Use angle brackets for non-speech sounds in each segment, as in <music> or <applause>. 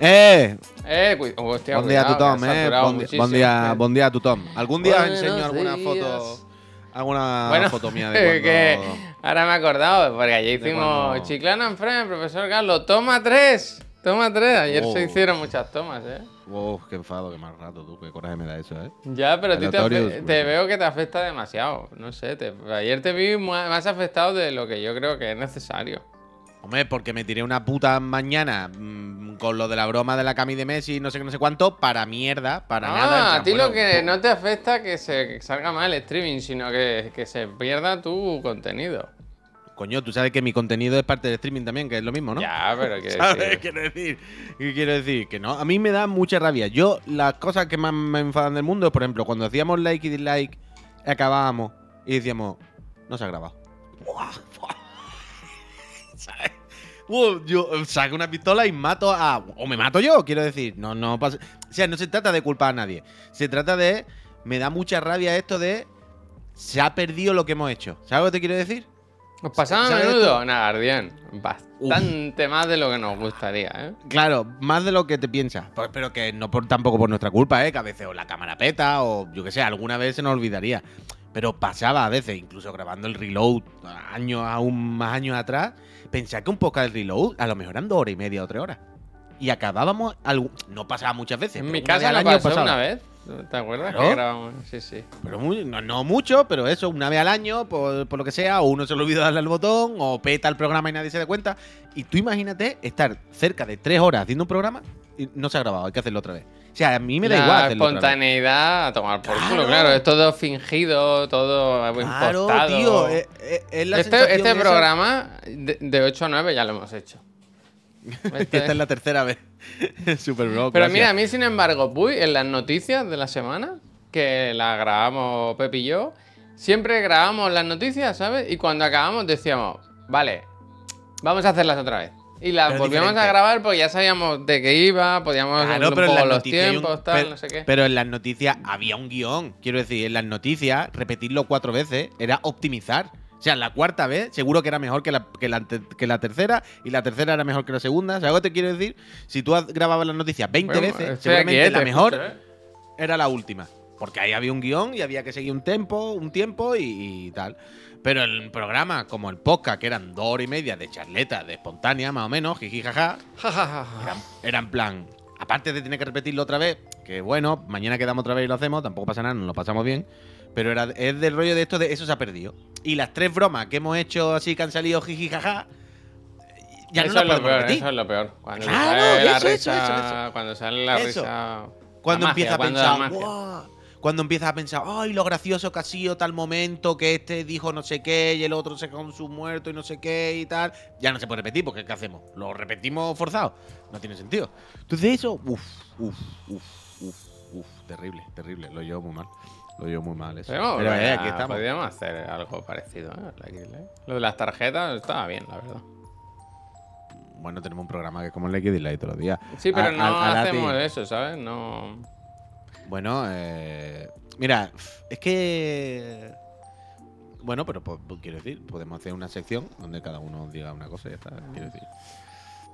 ¡Eh! Eh, cu- hostia, Buen día a tu cuidado, Tom, que has eh. saturado muchísimo, eh. buen día a tu Tom. Algún día os Buenos enseño alguna días. foto. Alguna Bueno, foto mía de <laughs> que cuando. ahora me he acordado, porque ayer de hicimos cuando- Chiclana en Fren, profesor Carlos, toma tres, toma tres. Ayer Oh. se hicieron muchas tomas, ¿eh? Uf, qué enfado, qué mal rato, tú. Qué coraje me da eso, eh. Ya, pero a ti te, Aleatorios, afe- pues, te veo que te afecta demasiado. No sé, te- ayer te vi más afectado de lo que yo creo que es necesario. Hombre, porque me tiré una puta mañana mm, con lo de la broma de la Cami de Messi, no sé qué, no sé cuánto, para mierda, para ah, nada. plan, a ti lo que no te afecta que se que salga mal el streaming, sino que, que se pierda tu contenido. Coño, tú sabes que mi contenido es parte del streaming también, que es lo mismo, ¿no? Ya, pero que <laughs> ¿Sabes? Quiero decir, ¿qué quiero decir? Que no, a mí me da mucha rabia. Yo, las cosas que más me enfadan del mundo por ejemplo, cuando hacíamos like y dislike, acabábamos y decíamos, no se ha grabado. ¿Sabes? Uh, yo saco una pistola y mato a. O me mato yo, quiero decir. No, no pasa. O sea, no se trata de culpar a nadie. Se trata de. Me da mucha rabia esto de. Se ha perdido lo que hemos hecho. ¿Sabes lo que te quiero decir? ¿Os pasaba a ¿Sabes menudo? Nada, Guardián. Bastante más de lo que nos gustaría, ¿eh? Claro, más de lo que te piensas. Pues, pero que no por, tampoco por nuestra culpa, ¿eh? Que a veces o la cámara peta o yo que sé, alguna vez se nos olvidaría. Pero pasaba a veces, incluso grabando el reload años, aún más años atrás, pensaba que un podcast del reload a lo mejor eran dos horas y media o tres horas. Y acabábamos, algún- no pasaba muchas veces. En mi casa año pasó pasaba. una vez. ¿Te acuerdas que grabamos? Sí, sí. Pero muy- no, no mucho, pero eso, una vez al año, por, por lo que sea, o uno se le olvida darle al botón, o peta el programa y nadie se da cuenta. Y tú imagínate estar cerca de tres horas haciendo un programa y no se ha grabado, hay que hacerlo otra vez. O sea, a mí me da la igual otra vez. espontaneidad a tomar por culo, Claro. Es todo fingido, todo Claro, impostado. tío, es, es- es la este este programa de, de 8 a 9 ya lo hemos hecho. Este- <laughs> Esta es la tercera vez. <laughs> Super bro. Pero gracias. mira, a mí, sin embargo, Puy, en las noticias de la semana, que las grabamos Pepe y yo, siempre grabamos las noticias, ¿sabes? Y cuando acabamos decíamos, vale, vamos a hacerlas otra vez. Y las Pero volvíamos a diferente. grabar porque ya sabíamos de qué iba, podíamos Claro, pero poco los un- tiempos, tal, no sé qué. pero en las noticias había un guion. Quiero decir, en las noticias, repetirlo cuatro veces era optimizar. O sea, la cuarta vez seguro que era mejor que la, que la, que la tercera y la tercera era mejor que la segunda. ¿Sabes lo que te quiero decir? Si tú grababas las noticias 20 Bueno, veces, seguramente aquí, la mejor escucho, ¿eh? era la última. Porque ahí había un guion y había que seguir un tiempo, un tiempo y, y tal. Pero el programa, como el podcast, que eran dos horas y media de charleta, de espontánea, más o menos, jiji jaja, Ja, ja, ja, ja. era, era en plan, aparte de tener que repetirlo otra vez, que bueno, mañana quedamos otra vez y lo hacemos, tampoco pasa nada, nos lo pasamos bien. Pero era, es del rollo de esto de eso se ha perdido. Y las tres bromas que hemos hecho así que han salido jiji jaja, ya eso no es lo peor, repetir. eso es lo peor. Cuando Claro, sale la eso, risa, eso, cuando sale la risa. Cuando la empieza a cuando pensar, cuando empiezas a pensar, ay, lo gracioso que ha sido tal momento, que este dijo no sé qué y el otro se con su muerto y no sé qué y tal, ya no se puede repetir, porque ¿qué hacemos? ¿Lo repetimos forzado? No tiene sentido. Entonces eso, uff, uff, uff, uff, uff, terrible, terrible, lo llevo muy mal. Lo llevo muy mal eso. Pero, Pero, eh, aquí estamos. Podríamos hacer algo parecido. ¿eh? X-Lay. Lo de las tarjetas estaba bien, la verdad. Bueno, tenemos un programa que es como el X Delay todos los días. Sí, pero A- no a- a Lati- hacemos eso, ¿sabes? No. Bueno, eh, mira, es que. Bueno, pero pues, quiero decir, podemos hacer una sección donde cada uno diga una cosa y ya está. Quiero decir,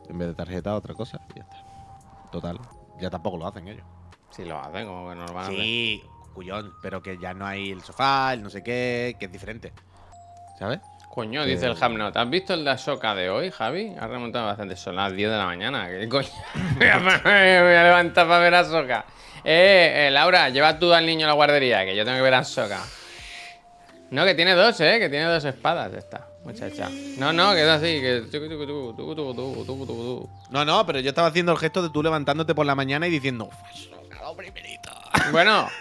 en vez de tarjeta, otra cosa y ya está. Total, ya tampoco lo hacen ellos. Si lo hacen, como que no lo van a hacer. Sí, cuyón, pero que ya no hay el sofá, el no sé qué, que es diferente. ¿Sabes? Coño, dice el Hamnot. ¿Has visto el de Ashoka de hoy, Javi? Ha remontado bastante. Son las 10 de la mañana. ¿Qué <laughs> coño? me voy a levantar para ver a Ashoka. Eh, eh, Laura, lleva tú al niño a la guardería, que yo tengo que ver a Ashoka. No, que tiene dos, ¿eh? Que tiene dos espadas esta muchacha. No, no, que es así, que... No, no, pero yo estaba haciendo el gesto de tú levantándote por la mañana y diciendo, "Uf, lo primerito. Bueno. <laughs>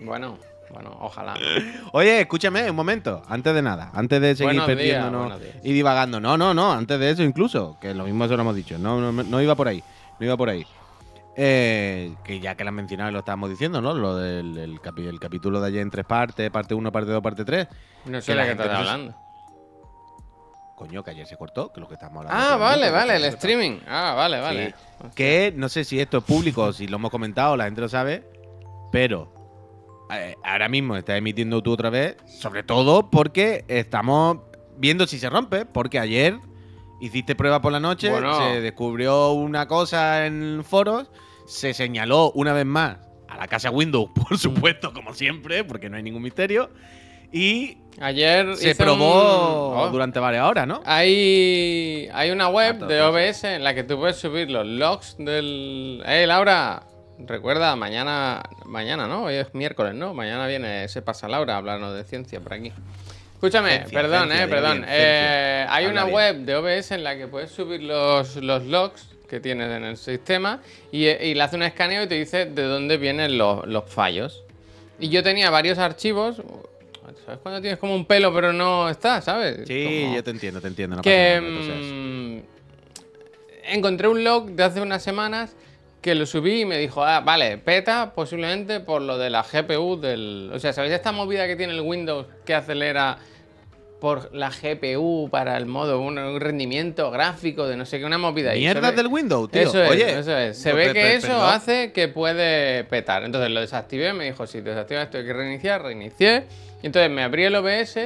Bueno, bueno, ojalá. <laughs> Oye, escúchame un momento, antes de nada, antes de seguir Buenos perdiéndonos días. y divagando. No, no, no, antes de eso incluso, que lo mismo eso lo hemos dicho, no, no, no iba por ahí, no iba por ahí. Eh, que ya que lo has mencionado y lo estábamos diciendo, ¿no? Lo del el capi- el capítulo de ayer en tres partes, parte 1, parte 2, parte 3. No Que sé la de qué gente estás hablando. Coño, que ayer se cortó, que lo que estamos hablando. Ah, vale, vale, que el streaming. Ah, vale, vale. Sí. Que no sé si esto es público o si lo hemos comentado, la gente lo sabe, pero ahora mismo está emitiendo tú otra vez, sobre todo porque estamos viendo si se rompe, porque ayer Hiciste prueba por la noche, Bueno. se descubrió una cosa en foros, se señaló una vez más a la casa Windows, <laughs> por supuesto, como siempre, porque no hay ningún misterio, y Ayer se probó un- Oh. durante varias horas, ¿no? Hay, hay una web Tantas de. OBS en la que tú puedes subir los logs del... ¡Eh, Laura! Recuerda, mañana, mañana, ¿no? Hoy es miércoles, ¿no? Mañana viene Se pasa Laura a hablarnos de ciencia por aquí. Escúchame, Ciencia, perdón, ciencia, eh, perdón. bien. Eh, hay Habla una bien. web de OBS en la que puedes subir los, los logs que tienes en el sistema y, y le hace un escaneo y te dice de dónde vienen los, los fallos. Y yo tenía varios archivos. ¿Sabes cuando tienes como un pelo pero no está, ¿sabes? Sí, Como- yo te entiendo, te entiendo. No que nada, mm, encontré un log de hace unas semanas que lo subí y me dijo, ah, vale, peta posiblemente por lo de la GPU del... O sea, ¿sabéis esta movida que tiene el Windows que acelera por la GPU para el modo, un, un rendimiento gráfico de no sé qué, una movida ahí? Mierda ve- del Windows, tío. Eso es, Oye, eso es. Se no, ve pe- que pe- eso perdón. hace que puede petar. Entonces lo desactivé, me dijo, si desactivas esto hay que reiniciar, reinicié. Y entonces me abrí el OBS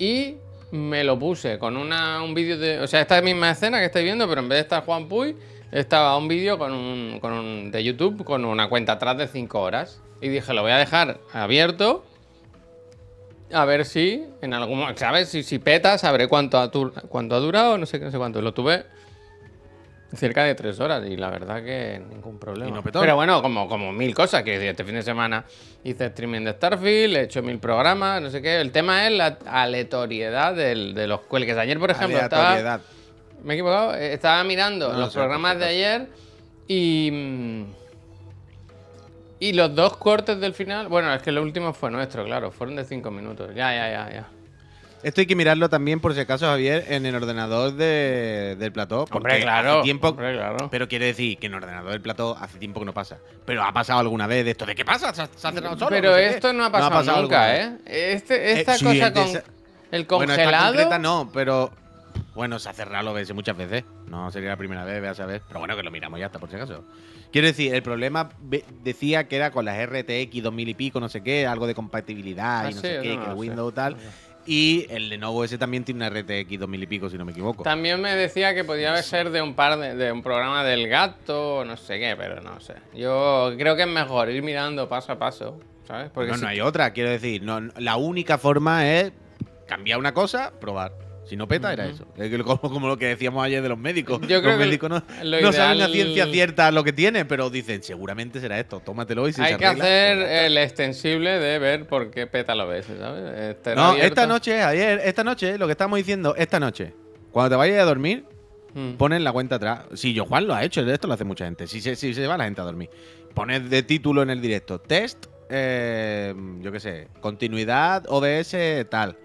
y me lo puse con una, un vídeo de... O sea, esta misma escena que estáis viendo, pero en vez de estar Juan Puy, estaba un vídeo con un, con un- de YouTube con una cuenta atrás de 5 horas. Y dije, lo voy a dejar abierto. A ver si en algún momento, ¿sabes? Si, si peta, sabré cuánto ha, cuánto ha durado, no sé, qué, no sé cuánto. Lo tuve cerca de tres horas y la verdad que ningún problema. Y no petó. Pero bueno, como, como mil cosas. Que este fin de semana hice streaming de Starfield, he hecho mil programas, no sé qué. El tema es la aleatoriedad del- de los cuelgues. Ayer, por ejemplo, estaba. Me he equivocado, eh, estaba mirando No, los no sé, programas de ayer y. Y los dos cortes del final. Bueno, es que el último fue nuestro, claro. Fueron de cinco minutos. Ya, ya, ya, ya. Esto hay que mirarlo también, por si acaso, Javier, en el ordenador de- del plató. Porque Hombre, claro. hace tiempo. hombre, claro. Pero quiere decir que en el ordenador del plató hace tiempo que no pasa. Pero ha pasado alguna vez de esto. ¿De qué pasa? ¿Se ha, se ha cerrado solo? Pero No sé qué. esto no ha pasado, nunca. ¿eh? Este, esta Eh, cosa con esa- el Bueno, esta congelado. concreta no, pero. Bueno, cerrado lo ves muchas veces. No sería la primera vez, ve a saber. Pero bueno, que lo miramos ya está, por si acaso. Quiero decir, el problema decía que era con las RTX 2000 y pico, no sé qué, algo de compatibilidad Ah, y no sí, sé qué, no que el sé. Windows tal. Y el Lenovo ese también tiene una RTX 2000 y pico, si no me equivoco. También me decía que podía ser de un par de, de un programa del gato, no sé qué, pero no sé. Yo creo que es mejor ir mirando paso a paso, ¿sabes? Porque no, si- no hay otra, quiero decir. No- la única forma es cambiar una cosa, probar. Si no peta, era eso. <laughs> Como, como lo que decíamos ayer de los médicos. Yo creo los que médicos no, lo no saben a ciencia cierta lo que tiene, pero dicen, seguramente será esto, tómatelo y si hay se que arregla, hacer el extensible de ver por qué peta lo ves, ¿sabes? Estar No, abierto. esta noche, ayer, esta noche, lo que estamos diciendo, esta noche, cuando te vayas a dormir, Mm. pones la cuenta atrás. Si yo Juan lo ha hecho, esto lo hace mucha gente. Si se, si se va la gente a dormir, pones de título en el directo, test, eh, yo qué sé, continuidad, OBS, tal.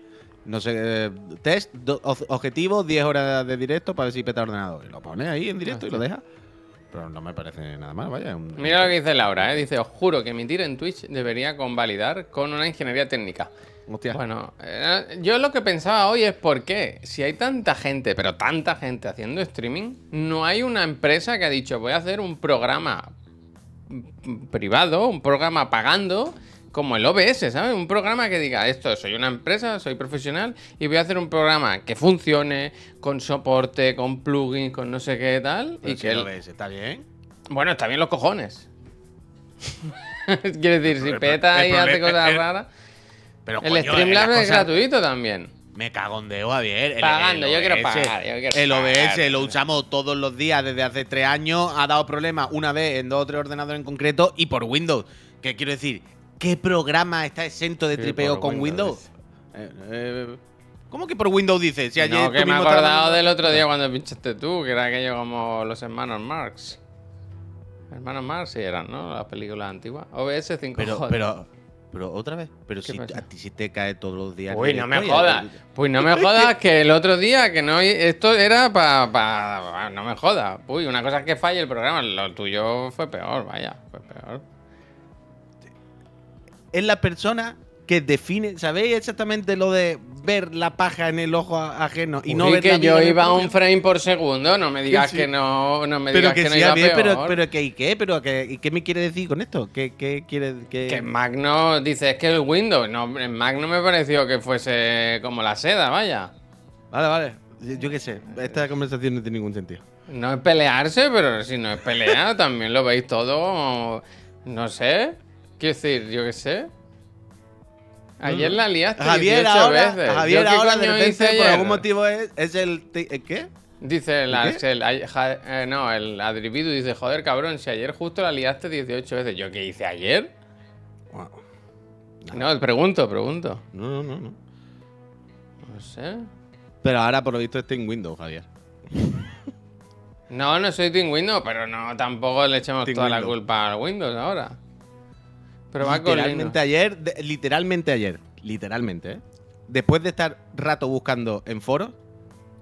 No sé, eh, test, do- objetivo, 10 horas de directo para ver si peta el ordenador. Y lo pones ahí en directo y lo dejas. Pero no me parece nada mal, vaya. un- Mira lo que dice Laura, ¿eh? Dice, os juro que emitir en Twitch debería convalidar con una ingeniería técnica. Hostia. Bueno, eh, yo lo que pensaba hoy es por qué, si hay tanta gente, pero tanta gente haciendo streaming, no hay una empresa que ha dicho voy a hacer un programa privado, un programa pagando, como el OBS, ¿sabes? Un programa que diga esto, soy una empresa, soy profesional y voy a hacer un programa que funcione, con soporte, con plugins, con no sé qué tal. Pero y si que el- ves, está bien. Bueno, está bien los cojones. <laughs> Quiero decir, si el peta el y hace cosas raras. Pero, El coño, Streamlabs es gratuito también. Me cagondeo, Javier. El- Pagando, el yo quiero OBS, pagar, yo quiero el pagar. OBS lo usamos todos los días desde hace tres años. Ha dado problemas una vez en dos o tres ordenadores en concreto y por Windows. ¿Qué quiero decir? ¿Qué programa está exento de Sí, tripeo con Windows. Windows? Eh, eh, ¿Cómo que por Windows dices? Si ayer no, que me he acordado del otro día cuando pinchaste tú, que era aquello como los hermanos Marx. Hermanos Marx sí eran, ¿no? Las películas antiguas. OBS 5 Pero, pero, pero otra vez. Pero ¿Qué si pasa? a ti si te cae todos los días. Uy, no me jodas. Pues no me jodas que el otro día que no esto era para no me jodas. Uy, una cosa es que falle el programa, lo tuyo fue peor, vaya, fue peor. Es la persona que define. ¿Sabéis exactamente lo de ver la paja en el ojo ajeno y no ver que yo iba a un frame por segundo, no me digas Sí. que no, no me Pero digas que, que, no sí, iba Javier, peor. pero, pero que ¿y qué? Pero que, ¿y qué me quiere decir con esto? ¿Qué, qué quiere que Que Mac no, dice, es que el Windows, no, en Mac no me pareció que fuese como la seda, vaya. Vale, vale. Yo qué sé, esta conversación no tiene ningún sentido. No es pelearse, pero si no es pelea, <laughs> también lo veis todo. No sé. Quiero decir, yo qué sé. Ayer la liaste Javier 18 ahora, veces. Javier ¿Yo qué ahora de repente, por algún motivo es, es el, ¿el qué? Dice ¿El el, ja- eh, no, el Adribidu dice, joder, cabrón, si ayer justo la liaste 18 veces. ¿Yo qué hice ayer? Wow. No, pregunto, pregunto. No, no, no, no. No sé. Pero ahora por lo visto está en Windows, Javier. <laughs> No, no soy Team Windows, pero no, tampoco le echemos Team toda la culpa al Windows ahora. Pero va literalmente ayer, de- literalmente ayer, literalmente, ¿eh? Después de estar rato buscando en foros,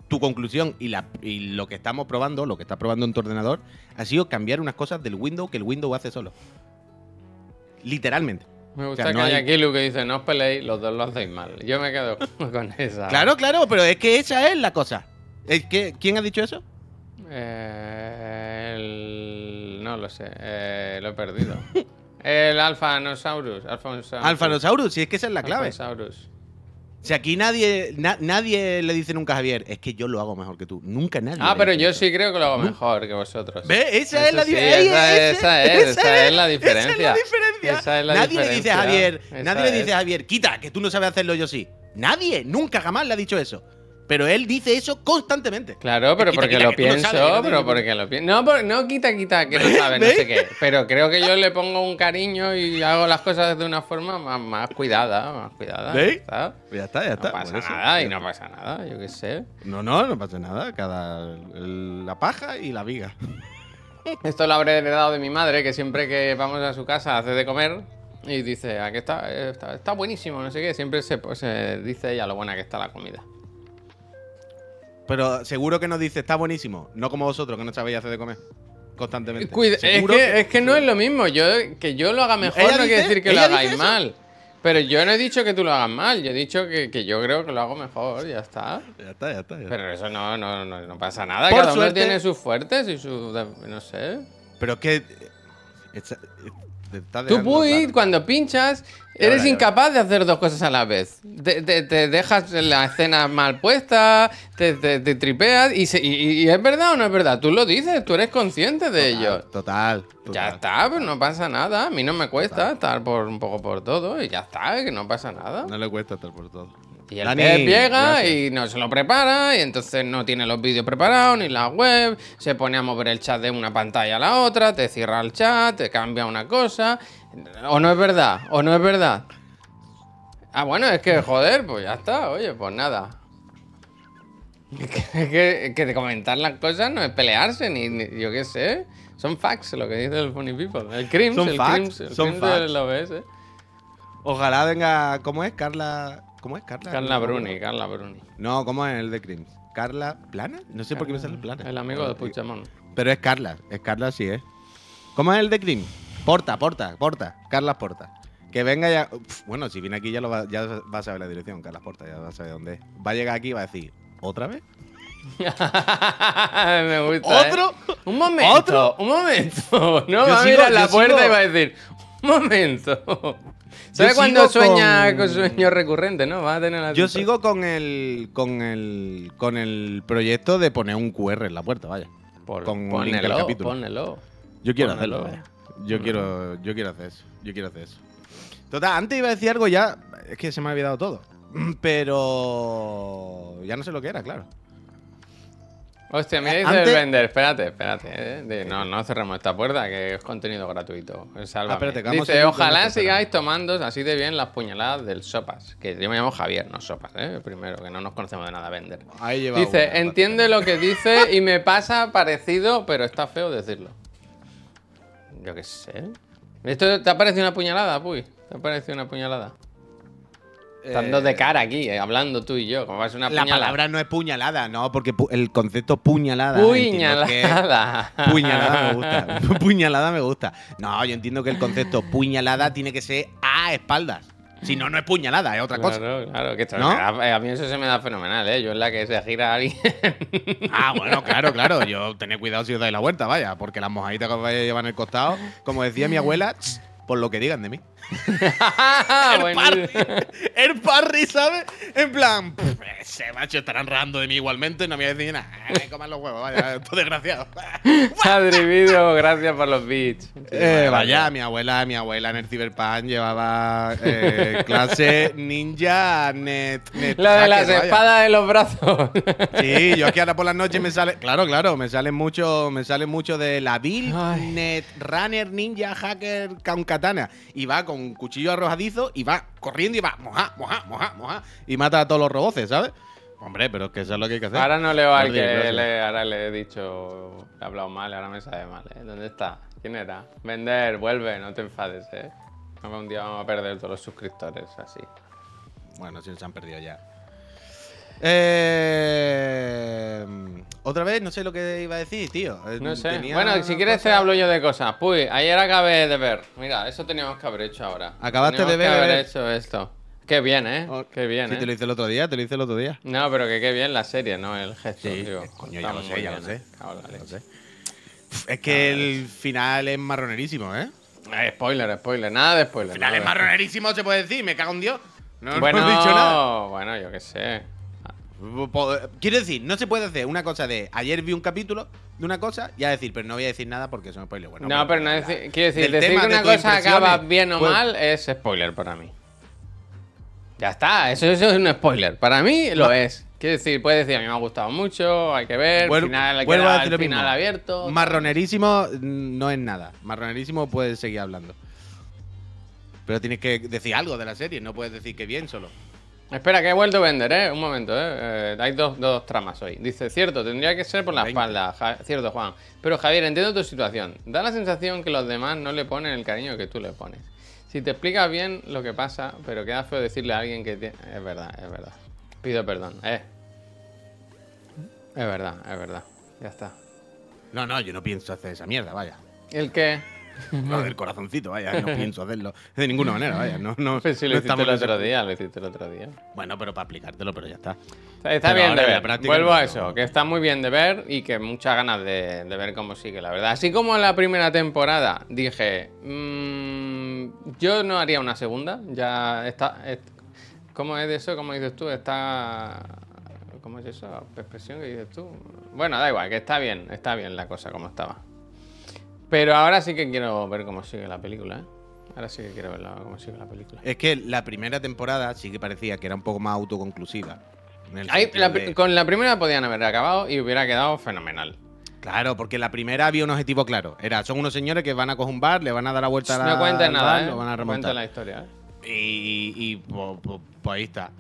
tu conclusión y, la, y lo que estamos probando, lo que estás probando en tu ordenador, ha sido cambiar unas cosas del Windows que el Windows hace solo. Literalmente. Me gusta O sea, no que haya hay- aquí Lu que dice, no os peleéis, los dos lo hacéis mal. Yo me quedo <laughs> con esa. Claro, claro, pero es que esa es la cosa. Es que, ¿Quién ha dicho eso? Eh, el- No lo sé, eh, lo he perdido. <laughs> el Alphanosaurus. Alphanosaurus. Si es que esa es la clave. Alphanosaurus. Si aquí nadie, na- nadie le dice nunca a Javier, es que yo lo hago mejor que tú. Nunca nadie. Ah, pero yo eso. sí creo que lo hago mejor que vosotros. ¿Ves? Esa es la sí, diferencia. esa, esa es, esa es la diferencia. Esa es la diferencia. Esa es la nadie le dice a diferencia. Javier, nadie le dice a Javier, quita, que tú no sabes hacerlo yo sí. Nadie, nunca jamás le ha dicho eso. Pero él dice eso constantemente. Claro, pero Quita, porque quita, lo no pienso, sabes, pero porque lo pienso. No, por- no quita, quita, que no <laughs> sabe, no sé qué. Pero creo que yo le pongo un cariño y hago las cosas de una forma más, más cuidada, más cuidada. Ya está, ya está. No pasa eso. nada y no pasa nada, yo qué sé. No, no, no pasa nada. Cada el- la paja y la viga. <laughs> Esto lo habré heredado de mi madre, que siempre que vamos a su casa hace de comer y dice, aquí está, eh, está, está buenísimo, no sé qué. Siempre se, pues, se dice ella lo buena que está la comida. Pero seguro que nos dice, está buenísimo. No como vosotros, que no sabéis hacer de comer. Constantemente. Cuida- es, que, es que no es lo mismo. Yo, que yo lo haga mejor ¿Ella no quiere dice- decir que lo hagáis mal. Pero yo no he dicho que tú lo hagas mal. Yo he dicho que, que yo creo que lo hago mejor. Ya está. Ya está, ya está. ya está. Pero eso no, no, no, no pasa nada. Por Cada uno suerte- tiene sus fuertes y sus. No sé. Pero es que. eh, te Tú, claro. cuando pinchas, eres incapaz de hacer dos cosas a la vez. Te, te- te dejas la escena mal puesta, te, te- te tripeas y, se- y- y es verdad o no es verdad. Tú lo dices, tú eres consciente de ello. Total. total. Ya está, pues no pasa nada. A mí no me cuesta estar por un poco por todo y ya está, que no pasa nada. No le cuesta estar por todo. Y el Dani, llega gracias. y no se lo prepara y entonces no tiene los vídeos preparados ni la web, se pone a mover el chat de una pantalla a la otra, te cierra el chat, te cambia una cosa. O no es verdad, o no es verdad. Ah, bueno, es que joder, pues ya está, oye, pues nada. <laughs> Es que, que, que de comentar las cosas no es pelearse, ni, ni- yo qué sé. Son facts, lo que dice el Funny People. El Crims, Son el facts, Crims, el son Crims facts. del OBS. Ojalá venga. ¿Cómo es? Carla. ¿Cómo es? Carla. Carla Bruni, Carla Bruni. No, ¿cómo es el de Crims? ¿Carla Plana? No sé por qué me sale Plana. El amigo de Puigdemont. Pero es Carla. Es Carla, sí es. ¿Cómo es el de Crims? Porta, Porta, Porta. Carla Porta. Que venga ya. Uf, bueno, si viene aquí ya, lo va, ya va a saber la dirección. Carla Porta, ya va a saber dónde es. Va a llegar aquí y va a decir. ¿Otra vez? <laughs> Me gusta. ¿eh? ¿Otro? Un momento. ¿Otro? Un momento. <laughs> No, Yo va a mirar la puerta sigo- y va a decir. Momento. ¿Sabes cuando sueña con- con sueños recurrentes, no? Va a tener la Yo sigo con el. con el. con el proyecto de poner un QR en la puerta, vaya. Por, con pónelo, capítulo. pónelo. Yo quiero hacerlo, vaya. Yo quiero. Yo quiero hacer eso. Yo quiero hacer eso. Total, antes iba a decir algo ya. Es que se me ha olvidado todo. <clears throat> Pero. Ya no sé lo que era, claro. Hostia, mira, Eh, dice antes- el vender. Espérate, espérate. eh, no, no cerremos esta puerta, que es contenido gratuito. Sálvame. Ah, espérate, que vamos a dice, ojalá sigáis tomando así de bien las puñaladas del Sopas. Que yo me llamo Javier, no Sopas, ¿eh? Primero, que no nos conocemos de nada, vender. Ahí lleva Dice, una, entiende lo que dice y me pasa parecido, pero está feo decirlo. Yo qué sé. ¿Esto te ha parecido una puñalada, Puy? ¿Te ha parecido una puñalada? Estando de cara aquí, eh, hablando tú y yo, como a una La puñalada. palabra no es puñalada, no, porque pu- el concepto puñalada. que- Puñalada. <laughs> Puñalada me gusta. <laughs> puñalada me gusta. No, yo entiendo que el concepto puñalada tiene que ser a espaldas. Si no, no es puñalada, es otra cosa. Claro, claro, que ¿No? da- a mí eso se me da fenomenal, ¿eh? Yo en la que se gira alguien. <laughs> Ah, bueno, claro, claro. Yo tened cuidado si os dais la vuelta, vaya, porque las mojaditas que os vais a llevar en el costado, como decía mi abuela, "Ch, por lo que digan de mí. <laughs> el, Buenísimo. parry, el parry, ¿sabes? En plan, "Pff, ese macho estarán rando de mí igualmente, no me voy a decir nada. Ay, coman los huevos, vaya, <laughs> esto desgraciado. <laughs> Adri Video, gracias por los beats. Eh, vaya, mi abuela, mi abuela en el Cyberpunk llevaba eh, clase ninja net, net Lo de las espadas en los brazos. Sí, yo aquí ahora por las noches me sale. Claro, claro, me sale mucho, me sale mucho de la build Ay. net runner ninja hacker con katana. Y va con un cuchillo arrojadizo y va corriendo y va moja, moja, moja, moja. Y mata a todos los roboces, ¿sabes? Hombre, pero es que eso es lo que hay que hacer. Ahora no leo al que le, ahora le he dicho, le he hablado mal, ahora me sabe mal. ¿eh? ¿Dónde está? ¿Quién era? Vender, vuelve, no te enfades, ¿eh? Un día vamos a perder todos los suscriptores así. Bueno, si se han perdido ya. Eh, Otra vez, no sé lo que iba a decir, tío. Eh, No sé. tenía Bueno, si quieres te hablo yo de cosas. Puy, ayer acabé de ver. Mira, eso teníamos que haber hecho ahora. Acabaste Teníamos de ver, que haber ver. hecho esto. Qué bien, ¿eh? Oh, Qué bien, Sí, ¿eh? te lo hice el otro día, te lo hice el otro día. No, pero que qué bien la serie, ¿no? El gesto, Sí, digo. eh, coño, ya lo sé, ya lo sé. Es que el final es marronerísimo, ¿eh? Eh, spoiler, spoiler. Nada de spoiler. El final es marronerísimo, se puede decir, me cago en Dios. No, Bueno, no he dicho nada. bueno, yo qué sé. Po- Quiero decir, no se puede hacer una cosa de ayer vi un capítulo de una cosa y a decir, pero no voy a decir nada porque eso me spoiler. Bueno, no, pero no la- decir, quiero decir, que una cosa acaba bien o pues- mal es spoiler para mí. Ya está, eso, eso es un spoiler. Para mí lo es. Quiero decir, puedes decir, a mí me ha gustado mucho, hay que ver, Vuel- final, vuelvo a decir lo final mismo. abierto. Marronerísimo no es nada. Marronerísimo puedes seguir hablando. Pero tienes que decir algo de la serie, no puedes decir que bien solo. Espera, que he vuelto a vender, ¿eh? Un momento, ¿eh? Eh, hay dos, dos tramas hoy. Dice, cierto, tendría que ser por la Venga. espalda. Ja- cierto, Juan. Pero Javier, entiendo tu situación. Da la sensación que los demás no le ponen el cariño que tú le pones. Si te explicas bien lo que pasa, pero queda feo decirle a alguien que tiene... Es verdad, es verdad. Pido perdón, ¿eh? Es verdad, es verdad. Ya está. No, no, yo no pienso hacer esa mierda, vaya. ¿El qué? <laughs> Lo del corazoncito, vaya, no <laughs> pienso hacerlo de ninguna manera, vaya. No, no, Pues si lo no hiciste el otro día, lo hiciste el otro día. Bueno, pero para aplicártelo, pero ya está. Está, bien de ver. Vuelvo no, a no. eso, que está muy bien de ver y que muchas ganas de, de ver cómo sigue, la verdad. Así como en la primera temporada dije, mm, yo no haría una segunda, ya está... es- ¿Cómo es de eso? ¿Cómo dices tú? Está... ¿Cómo es eso? ¿La expresión que dices tú? Bueno, da igual, que está bien, está bien la cosa como estaba. Pero ahora sí que quiero ver cómo sigue la película, ¿eh? Ahora sí que quiero ver cómo sigue la película. Es que la primera temporada sí que parecía que era un poco más autoconclusiva. Ahí, la- de- Con la primera podían haber acabado y hubiera quedado fenomenal. Claro, porque la primera había un objetivo claro. Era, son unos señores que van a coger un bar, le van a dar la vuelta a la, No cuentes al nada, bar, ¿eh? lo van a No remontar. la historia, ¿eh? Y, y pues, pues- pues ahí está.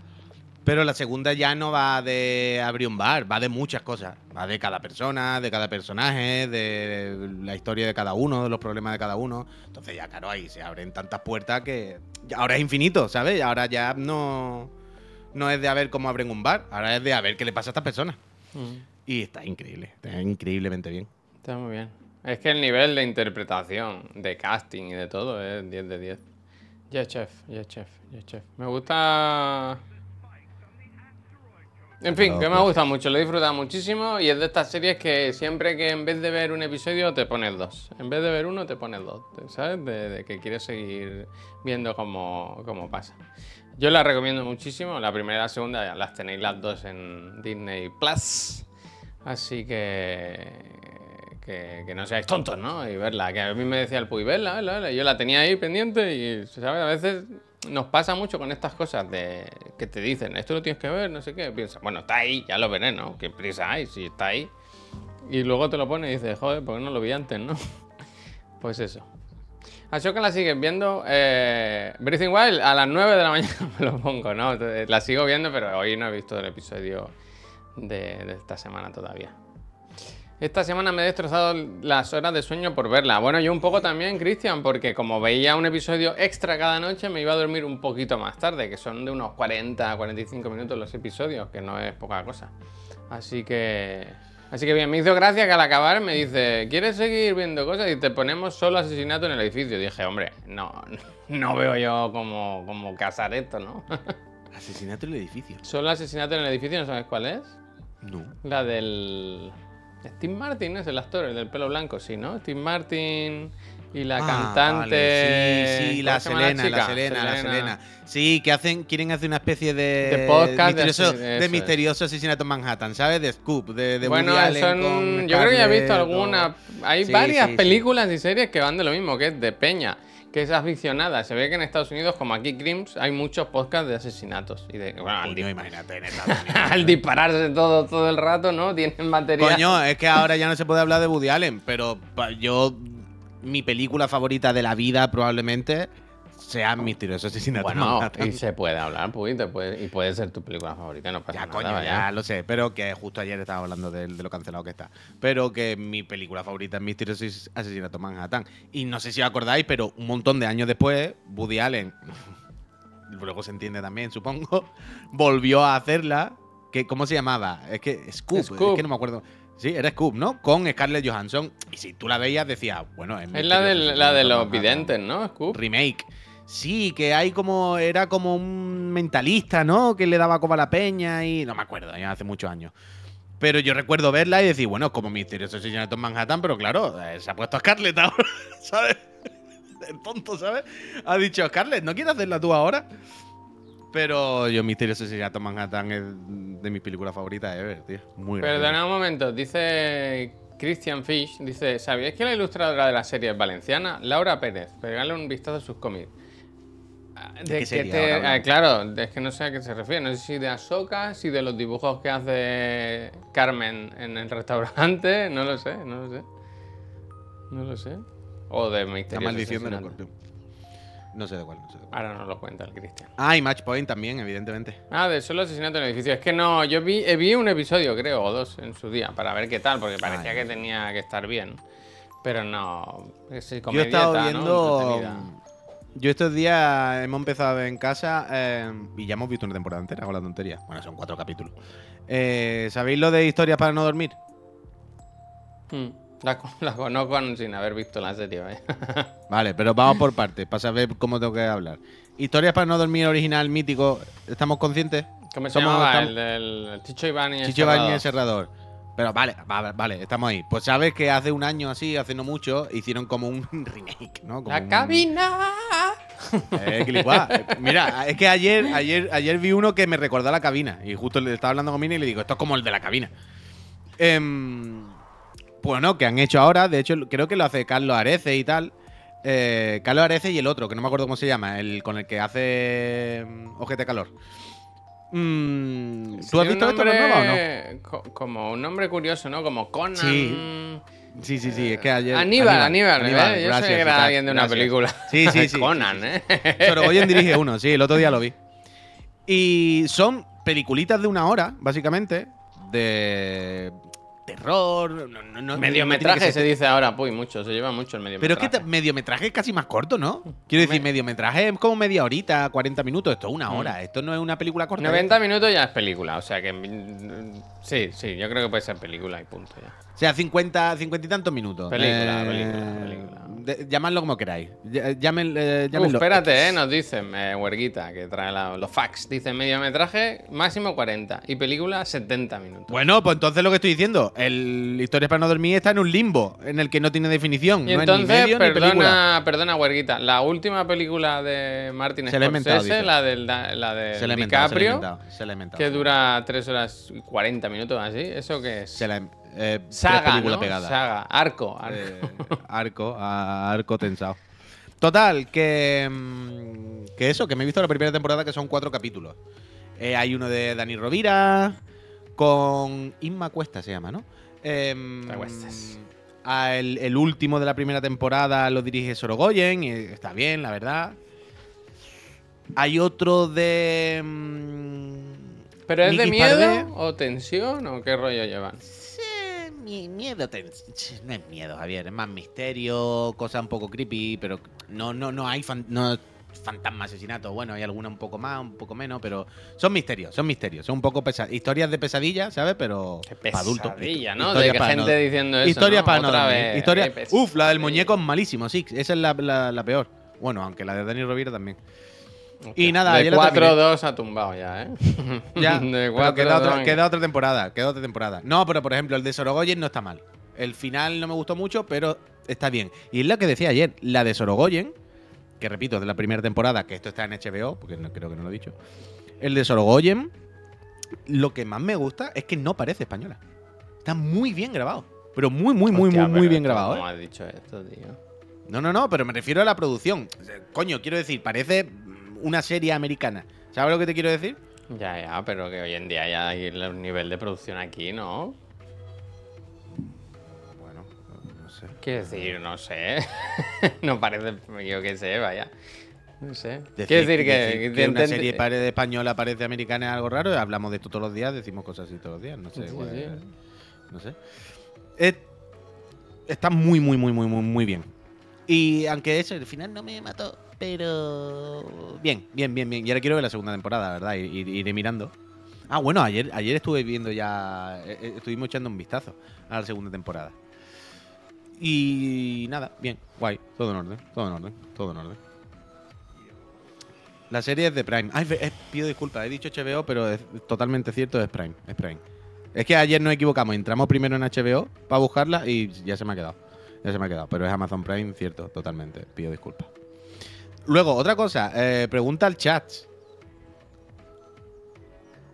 Pero la segunda ya no va de abrir un bar, va de muchas cosas. Va de cada persona, de cada personaje, de la historia de cada uno, de los problemas de cada uno. Entonces ya, claro, ahí se abren tantas puertas que ya- ahora es infinito, ¿sabes? Ahora ya no, no es de a ver cómo abren un bar, ahora es de a ver qué le pasa a estas personas. Y está increíble, está increíblemente bien. Está muy bien. Es que el nivel de interpretación, de casting y de todo es 10 de 10. Yes, chef, yes, chef, yes, chef. Me gusta. En fin, que me ha gustado mucho, lo he disfrutado muchísimo y es de estas series que siempre que en vez de ver un episodio te pones dos. En vez de ver uno te pones dos, ¿sabes? De, de que quieres seguir viendo cómo, cómo pasa. Yo la recomiendo muchísimo, la primera y la segunda ya las tenéis las dos en Disney Plus. Así que, que, que no seáis tontos, ¿no? Y verla. Que a mí me decía el Puy, verla, verla, Yo la tenía ahí pendiente y, ¿sabes? A veces nos pasa mucho con estas cosas de que te dicen, esto lo tienes que ver, no sé qué. Piensa, bueno, está ahí, ya lo veré, ¿no? ¿Qué prisa hay si está ahí? Y luego te lo pones y dices, joder, ¿por qué no lo vi antes, no? <laughs> Pues eso. A Shoka la sigues viendo. Eh, Breathing Wild a las 9 de la <laughs> mañana me lo pongo, ¿no? La sigo viendo, pero hoy no he visto el episodio de esta semana todavía. Esta semana me he destrozado las horas de sueño por verla. Bueno, yo un poco también, Cristian, porque como veía un episodio extra cada noche, me iba a dormir un poquito más tarde, que son de unos 40 a 45 minutos los episodios, que no es poca cosa. Así que. Así que bien, me hizo gracia que al acabar me dice, ¿quieres seguir viendo cosas? Y te ponemos solo asesinato en el edificio. dije, hombre, no, <laughs> no veo yo cómo, cómo casar esto, ¿no? <laughs> Asesinato en el edificio. solo asesinato en el edificio, ¿no sabes cuál es? No. La del. Steve Martin es el actor, el del pelo blanco, sí, ¿no? Steve Martin y la Ah, cantante. vale, Sí, sí, ¿cómo la Selena, la chica? Selena, la Selena. Sí, que hacen, quieren hacer una especie de. De podcast misterioso, de, misterioso asesinato en Manhattan, ¿sabes? De Scoop, de, de bueno, son- con yo creo que ya he visto alguna. Hay Sí, varias sí, sí. películas y series que van de lo mismo, que es de Peña, que es aficionada. Se ve que en Estados Unidos, como aquí Crims, hay muchos podcasts de asesinatos. Y de, bueno, al, Coño, imagínate en <laughs> Estados Unidos. al dispararse todo, todo el rato, ¿no? Tienen material. Coño, es que ahora ya no se puede hablar de Woody Allen, pero yo. Mi película favorita de la vida probablemente sea Misterioso Asesinato en Bueno, y se puede hablar, pues, y, te puede, y puede ser tu película favorita, no pasa Ya, nada. coño, vaya. ya lo sé, pero que justo ayer estaba hablando de, de lo cancelado que está. Pero que mi película favorita es Misterioso Asesinato Manhattan. Y no sé si os acordáis, pero un montón de años después, Woody Allen, <laughs> luego se entiende también, supongo, <laughs> volvió a hacerla. Que, ¿Cómo se llamaba? Es que Scoop, Scoop. es que no me acuerdo. Sí, era Scoop, ¿no? Con Scarlett Johansson. Y si tú la veías, decías, bueno, es Es la, del- la de los videntes, ¿no? Scoop. Remake. Sí, que hay como. Era como un mentalista, ¿no? Que le daba como a la peña y. No me acuerdo, ya hace muchos años. Pero yo recuerdo verla y decir, bueno, como misterioso asesinato en Manhattan, pero claro, eh, se ha puesto a Scarlett ahora, <laughs> ¿sabes? El tonto, ¿sabes? Ha dicho, Scarlett, ¿no quieres hacerla tú ahora? Pero yo, Misterioso Asesinato en Manhattan es de mis películas favoritas ever, tío. Muy. Perdona un momento, dice Christian Fish, dice, ¿sabíais que la ilustradora de la serie es valenciana? Laura Pérez, pegale un vistazo a sus cómics. Ah, qué que serie te- ahora ah, hablamos? claro, es que no sé a qué se refiere, no sé si de Ahsoka, si de los dibujos que hace Carmen en el restaurante, <laughs> no lo sé, no lo sé. No lo sé. O de La Misterioso maldición del escorpión. No sé de cuál, no sé de cuál. Ahora no lo cuenta el Christian. Ah, y Match Point también, evidentemente. Ah, de solo asesinato en el edificio. Es que no, yo vi, eh, vi un episodio, creo, o dos en su día, para ver qué tal, porque parecía Ay. que tenía que estar bien. Pero no. Es Yo he viendo. Yo estos días hemos empezado en casa eh, y ya hemos visto una temporada entera con la tontería. Bueno, son cuatro capítulos. Eh, ¿Sabéis lo de historias para no dormir? Mm, La, con- <laughs> la conozco sin haber visto la serie, vaya. <laughs> Vale, pero vamos por partes para saber cómo tengo que hablar. Historias para no dormir original mítico, ¿estamos conscientes? ¿Cómo se Somos- llamaba? estamos- El el Chicho Iván y el Chicho Serrado. Bañez Serrador. Pero vale, vale, vale, estamos ahí. Pues sabes que hace un año así, hace no mucho, hicieron como un <laughs> remake, ¿no? Como La un- cabina. <laughs> Eh. Mira, es que ayer, ayer, ayer vi uno que me recordó a la cabina. Y justo le estaba hablando con Mina y le digo, esto es como el de la cabina. Em, bueno, que han hecho ahora, de hecho, creo que lo hace Carlos Arece y tal. Eh, Carlos Arece y el otro, que no me acuerdo cómo se llama, el con el que hace mm, Ojete Calor. Mm, ¿Tú has visto un esto de nuevo o no? nombre co- Como un nombre curioso, ¿no? Como Conan. Sí. Sí, sí, sí, es que ayer. Aníbal, Aníbal, ¿eh? Yo gracias, sé que era alguien de una gracias. película. Sí, sí, <laughs> sí. Conan, ¿eh? Sorogoyen dirige uno, sí, el otro día lo vi. Y son peliculitas de una hora, básicamente, de terror. No, no, no- Mediometraje se dice ahora, uy, mucho, se lleva mucho el Pero es mediometraje. que mediometraje es casi más corto, ¿no? Quiero decir, Me- mediometraje es como media horita, 40 minutos. Esto es una Mm. hora. Esto no es una película corta. 90 minutos ya es película, o sea que. mm, Sí, sí, yo creo que puede ser película y punto ya. O sea, 50, 50 y tantos minutos. Película, película, película. De- llamadlo como queráis. Ll- Llamen, eh, Uf, llámenlo espérate, eh, nos dicen, eh, Huerguita, que trae la- los facts. Dice mediometraje máximo 40 y película 70 minutos. Bueno, pues entonces lo que estoy diciendo, el Historias para no dormir está en un limbo en el que no tiene definición. y no es ni entonces, ni perdona, perdona, Huerguita, la última película de Martin Se Scorsese, la del, da- la de Se inventado, se DiCaprio, inventado, se inventado. que dura 3 horas y 40 minutos así, ¿eso qué es? Se la he- eh, Saga. Saga, arco, arco. Eh, arco, a- arco tensado. Total, que, mm, que eso, que me he visto la primera temporada que son cuatro capítulos. Eh, hay uno de Dani Rovira con Inma Cuesta se llama, ¿no? Em, Cuestas. el, el último de la primera temporada lo dirige Sorogoyen y está bien, la verdad. Hay otro de... mm, ¿Pero es de miedo o tensión o qué rollo llevan? Miedo, no es miedo, Javier, es más misterio, cosa un poco creepy, pero no, no, no hay fan- no, fantasma asesinato. Bueno, hay alguna un poco más, un poco menos, pero son misterios, son misterios, son un poco pesa- historias de pesadilla, ¿sabes? Pero para adultos. pesadilla, ¿no? De que gente no- diciendo eso, Historias ¿no? para no Otra dormir. vez. Historia- Qué Uf, la del muñeco es malísimo, sí, esa es la, la- la peor. Bueno, aunque la de Dani Rovira también. Y nada, de ayer la terminé. 4-2 ha tumbado ya, ¿eh? <laughs> Ya, de pero 4 queda otra, queda otra temporada, queda otra temporada. No, pero por ejemplo, el de Sorogoyen no está mal. El final no me gustó mucho, pero está bien. Y es lo que decía ayer, la de Sorogoyen, que repito, es de la primera temporada, que esto está en HBO, porque no, creo que no lo he dicho. El de Sorogoyen, lo que más me gusta es que no parece española. Está muy bien grabado. Pero muy, muy, muy, Hostia, muy, muy bien grabado. ¿Cómo ¿eh? has dicho esto, tío? No, no, no, pero me refiero a la producción. Coño, quiero decir, parece una serie americana. ¿Sabes lo que te quiero decir? Ya, ya, pero que hoy en día ya hay el nivel de producción aquí, ¿no? Bueno, no sé. Quiero decir, no sé. <laughs> no parece, yo qué sé, vaya. No sé. Decir, Quiero decir que, decir que una intent- serie pare- de española parece americana es algo raro. Hablamos de esto todos los días, decimos cosas así todos los días. No sé, Sí, igual, sí. eh, no sé. Es- está muy, muy, muy, muy, muy, muy bien. Y aunque eso, al final no me mató, pero bien, bien, bien, bien. Y ahora quiero ver la segunda temporada, ¿verdad? Y, iré mirando. Ah, bueno, ayer, ayer estuve viendo ya, eh, eh, estuvimos echando un vistazo a la segunda temporada. Y nada, bien, guay, todo en orden, todo en orden, todo en orden. La serie es de Prime. Ay, pido disculpas, he dicho HBO, pero es totalmente cierto, es Prime, es Prime. Es que ayer nos equivocamos, entramos primero en HBO para buscarla y ya se me ha quedado. Ya se me ha quedado, pero es Amazon Prime, cierto, totalmente. Pido disculpas. Luego, otra cosa, eh, pregunta al chat.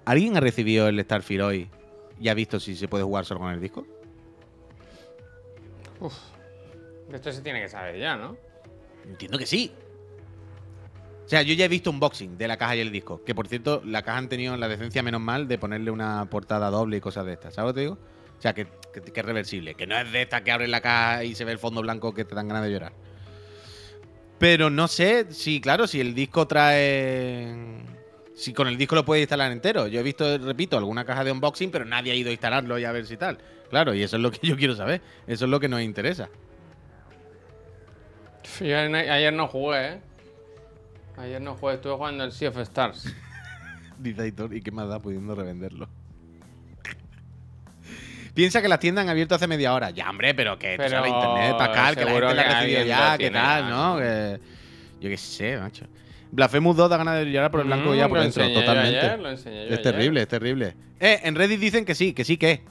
¿Alguien ha recibido el Starfield hoy y ha visto si se puede jugar solo con el disco? Uf. Esto se tiene que saber ya, ¿no? Entiendo que sí. O sea, yo ya he visto un unboxing de la caja y el disco. Que por cierto, la caja han tenido la decencia menos mal de ponerle una portada doble y cosas de estas. ¿Sabes lo que te digo? O sea, que, que- que es reversible. Que no es de esta que abres la caja y se ve el fondo blanco que te dan ganas de llorar. Pero no sé si, claro, si el disco trae. Si con el disco lo puedes instalar entero. Yo he visto, repito, alguna caja de unboxing, pero nadie ha ido a instalarlo y a ver si tal. Claro, y eso es lo que <laughs> yo quiero saber. Eso es lo que nos interesa. Yo ayer, no jugué, ¿eh? Ayer no jugué, estuve jugando el Sea of Stars. <laughs> Dice Aitor, ¿y qué más da pudiendo revenderlo? Piensa que las tiendas han abierto hace media hora. Ya, hombre, pero que tú Pero sabes, internet, Pascal, que la gente la ha que recibido ya, que tal, ya, ¿no? Que- Yo qué sé, macho. Blasphemous 2 da ganas de llorar por el blanco Mm, ya por dentro, totalmente. ayer, lo es ayer. terrible, es terrible. Eh, en Reddit dicen que sí, que sí que.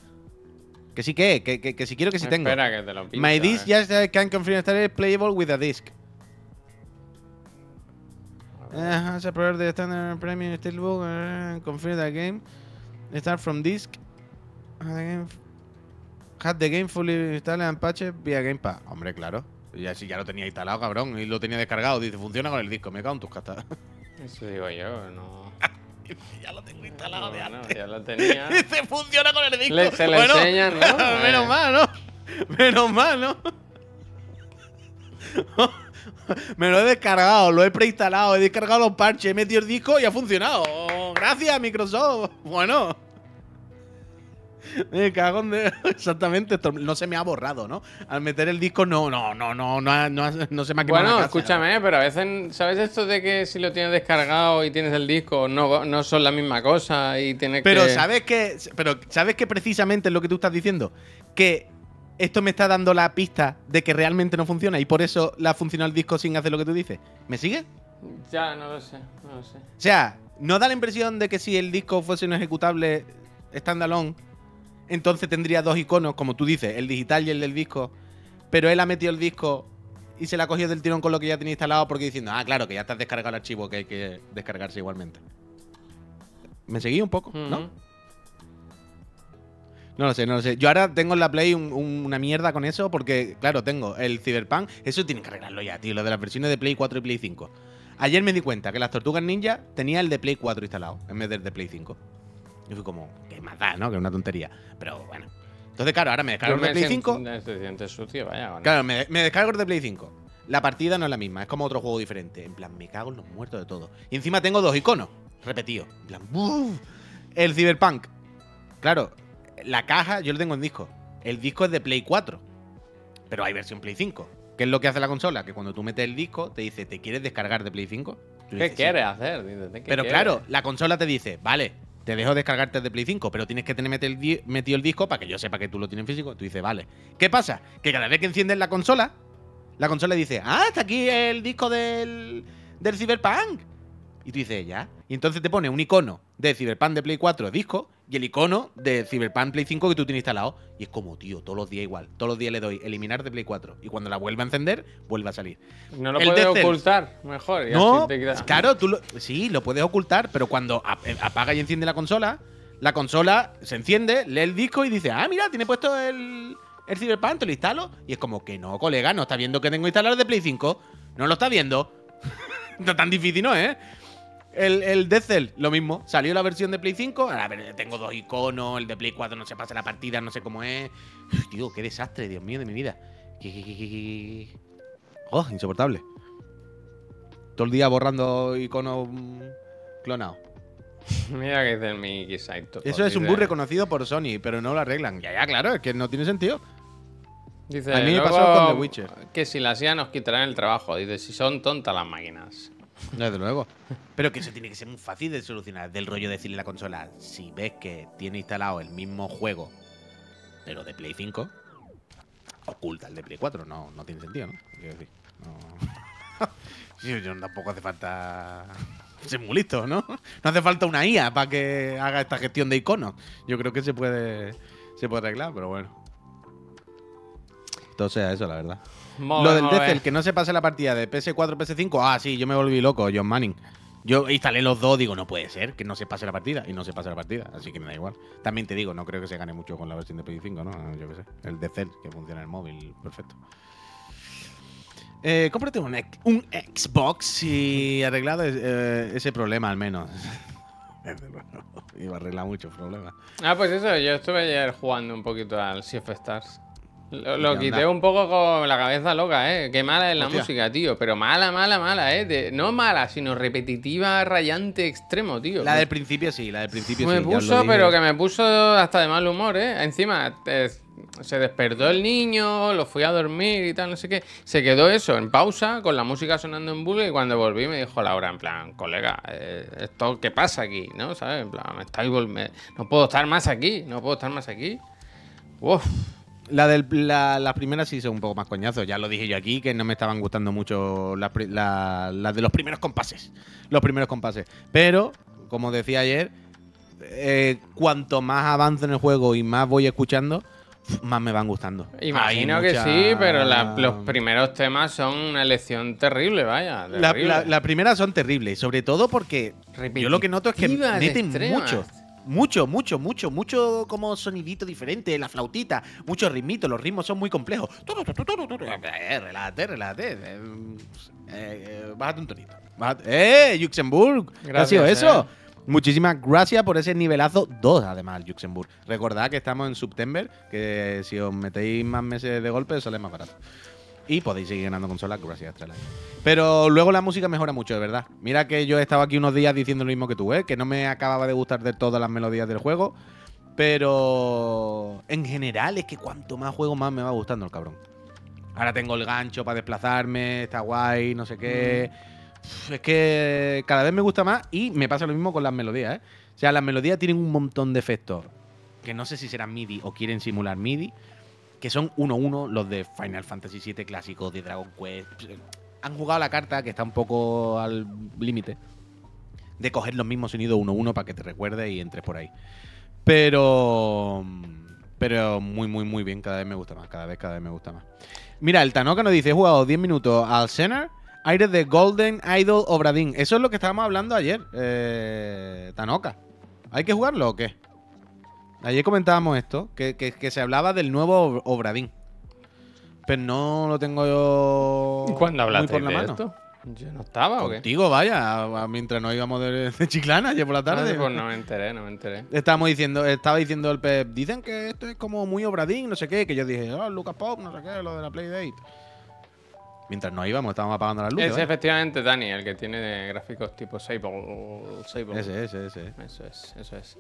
Que sí que, que, que, que si quiero que sí tengo. Espera que te lo pincho, My disc ver. just uh, can confirm that it is playable with a disc. Uh, has a prepared the standard premium steelbook uh, confirm the game. Start from disc. Had the game, had the game fully installed and patched via Gamepad. Hombre, claro. Ya si ya lo tenía instalado, cabrón, y lo tenía descargado. Dice, funciona con el disco. Me cago en tus castas. <laughs> Eso digo yo, no. <laughs> ya lo tengo instalado de antes. ya lo tenía. <laughs> Dice, funciona con el disco. Le- se le Bueno, enseñan, ¿no? menos mal, ¿no? Menos mal, ¿no? Me lo he descargado, lo he preinstalado, he descargado los parches, he metido el disco y ha funcionado. Gracias, Microsoft. Bueno. <laughs> Me cago en de- <laughs> Exactamente, no se me ha borrado, ¿no? Al meter el disco, no, no, no, no, no, se me ha quemado. la Bueno, casa. escúchame, pero a veces, ¿sabes esto de que si lo tienes descargado y tienes el disco, no, no son la misma cosa y tienes Pero que. sabes que, pero sabes que precisamente es lo que tú estás diciendo, que esto me está dando la pista de que realmente no funciona y por eso le ha funcionado el disco sin hacer lo que tú dices. ¿Me sigue? Ya, no lo sé, no lo sé. O sea, ¿no da la impresión de que si el disco fuese un ejecutable standalone, entonces tendría dos iconos, como tú dices, el digital y el del disco, pero él ha metido el disco y se la ha cogido del tirón con lo que ya tenía instalado porque diciendo, ah, claro, que ya has descargado el archivo que hay que descargarse igualmente. ¿Me seguí un poco? ¿No? No lo sé, no lo sé. Yo ahora tengo en la Play un- un- una mierda con eso porque, claro, tengo el Cyberpunk. Eso tienen que arreglarlo ya, tío, lo de las versiones de Play 4 y Play 5. Ayer me di cuenta que las Tortugas Ninja tenía el de Play 4 instalado en vez del de Play 5. Yo fui como, qué más da, ¿no? Que es una tontería. Pero bueno. Entonces, claro, ahora me descargo el de Play siento- 5. Te sientes sucio, vaya. con Claro, me, me descargo el de Play 5. La partida no es la misma, es como otro juego diferente. En plan, me cago en los muertos de todo. Y encima tengo dos iconos repetidos. En plan, ¡buf! el Cyberpunk. Claro, la caja yo lo tengo en disco. El disco es de Play 4. Pero hay versión Play 5. ¿Qué es lo que hace la consola? Que cuando tú metes el disco, te dice, ¿te quieres descargar de Play 5? Tú ¿Qué dices, "Sí". quieres hacer? Dices, ¿qué Pero quieres? claro, la consola te dice, vale, te dejo descargarte de Play 5, pero tienes que tener metido el disco para que yo sepa que tú lo tienes en físico. Tú dices, vale. ¿Qué pasa? Que cada vez que enciendes la consola, la consola dice, ah, está aquí el disco del, del Cyberpunk. Y tú dices, ya. Y entonces te pone un icono de Cyberpunk de Play 4 disco y el icono de Cyberpunk Play 5 que tú tienes instalado. Y es como, tío, todos los días igual. Todos los días le doy eliminar de Play 4. Y cuando la vuelva a encender, vuelve a salir. No lo El puedes ocultar mejor. y No, así te queda- claro, tú lo, sí, lo puedes ocultar, pero cuando eh, apaga y enciende la consola, la consola se enciende, lee el disco y dice, ah, mira, tiene puesto el, el Cyberpunk, te lo instalo. Y es como que no, colega, no está viendo que tengo instalado el de Play 5. No lo está viendo. <laughs> no tan difícil, ¿no, eh? El, el Dead Cell, lo mismo. Salió la versión de Play 5. A ver, tengo dos iconos. El de Play 4 no se pasa la partida, no sé cómo es. Uf, tío, qué desastre, Dios mío, de mi vida. Oh, insoportable. Todo el día borrando iconos mm, clonados. <laughs> Mira que Mickey Saito. Eso es un bug reconocido por Sony, pero no lo arreglan. Ya, ya, claro, es que no tiene sentido. Dice, A mí me pasó con The Witcher. Que si la CIA nos quitarán el trabajo. Dice, si son tontas las máquinas. Desde luego. Pero que eso tiene que ser muy fácil de solucionar. Del rollo de decirle a la consola, si ves que tiene instalado el mismo juego, pero de Play 5, oculta el de Play 4. No, no tiene sentido, ¿no? Quiero decir. <laughs> Sí, yo tampoco hace falta ser muy listo, ¿no? No hace falta una IA para que haga esta gestión de iconos. Yo creo que se puede, se puede arreglar, pero bueno. Sea eso, la verdad. Lo del bé. Decel, que no se pase la partida de PS4, PS5. Ah, sí, yo me volví loco, John Manning. Yo instalé los dos, digo, no puede ser que no se pase la partida. Y no se pase la partida, así que me da igual. También te digo, no creo que se gane mucho con la versión de PS5, ¿no? Yo qué sé. El Decel, que funciona en el móvil, perfecto. Eh, cómprate un, Xbox y arreglado eh, ese problema al menos. <laughs> Iba a arreglar muchos problemas. Ah, pues eso, yo estuve ayer jugando un poquito al Sea of Stars. Lo, lo ¿Y qué quité onda? un poco con la cabeza loca, ¿eh? Qué mala es la Hostia. música, tío. Pero mala, mala, mala, ¿eh? De- no mala, sino repetitiva, rayante, extremo, tío. La del principio sí, la del principio me sí. lo puso, pero que me puso hasta de mal humor, ¿eh? Encima, se despertó el niño, lo fui a dormir y tal, no sé qué. Se quedó eso en pausa, con la música sonando en bucle, y cuando volví me dijo Laura, en plan, colega, eh, ¿esto qué pasa aquí? ¿No? ¿Sabes? En plan, me estáis me- no puedo estar más aquí, no puedo estar más aquí. Uf, La del, la- las primeras sí son un poco más coñazos. Ya lo dije yo aquí, que no me estaban gustando mucho las la- las de los primeros compases. Los primeros compases. Pero, como decía ayer, eh, cuanto más avanzo en el juego y más voy escuchando, más me van gustando. imagino Hay que mucha- sí, pero la- los primeros temas son una elección terrible, vaya. La, terrible. la- las primeras son terribles, sobre todo porque yo lo que noto es que meten extremas. mucho. Mucho, mucho, mucho, mucho como sonidito diferente, la flautita, muchos ritmitos, los ritmos son muy complejos. Eh, relájate, relájate. Eh, eh, bájate un tonito. Bájate- ¡Eh, Luxemburg! ¿Qué ha sido Gracias, eso? eh. Muchísimas gracias por ese nivelazo 2, además, Luxemburg. Recordad que estamos en September, que si os metéis más meses de golpe, sale más barato. Y podéis seguir ganando consolas gracias a Astralife. Pero luego la música mejora mucho, de verdad. Mira que yo he estado aquí unos días diciendo lo mismo que tú, ¿eh? Que no me acababa de gustar de todas las melodías del juego. Pero en general es que cuanto más juego, más me va gustando el cabrón. Ahora tengo el gancho para desplazarme, está guay, no sé qué. Uf, Es que cada vez me gusta más y me pasa lo mismo con las melodías, ¿eh? O sea, las melodías tienen un montón de efectos que no sé si serán MIDI o quieren simular MIDI, que son uno uno los de Final Fantasy VII clásicos, de Dragon Quest. Han jugado la carta, que está un poco al límite, de coger los mismos sonidos uno uno para que te recuerdes y entres por ahí. Pero. Pero muy, muy, muy bien. Cada vez me gusta más. Cada vez, cada vez me gusta más. Mira, el Tanoka nos dice: he jugado 10 minutos al Cenar, aire de Golden Idol Obradin. Eso es lo que estábamos hablando ayer, eh, Tanoka. ¿Hay que jugarlo o qué? Ayer comentábamos esto, que, que- que se hablaba del nuevo Ob- Obradin. Pero no lo tengo yo. ¿Cuándo hablaste por la de mano. esto? Yo no estaba, ¿o qué? Contigo, vaya, mientras nos íbamos de, de Chiclana ayer por la Ah, tarde. sí, pues no me enteré, no me enteré. Estábamos diciendo, estaba diciendo el Pep, dicen que esto es como muy obradín, no sé qué, que yo dije, oh, Lucas Pop, no sé qué, lo de la Playdate. Mientras nos íbamos, estábamos apagando las luces. Es ¿vale? efectivamente Dani, el que tiene de gráficos tipo Sable. Sable. Ese, ese, ese. Eso es, eso es.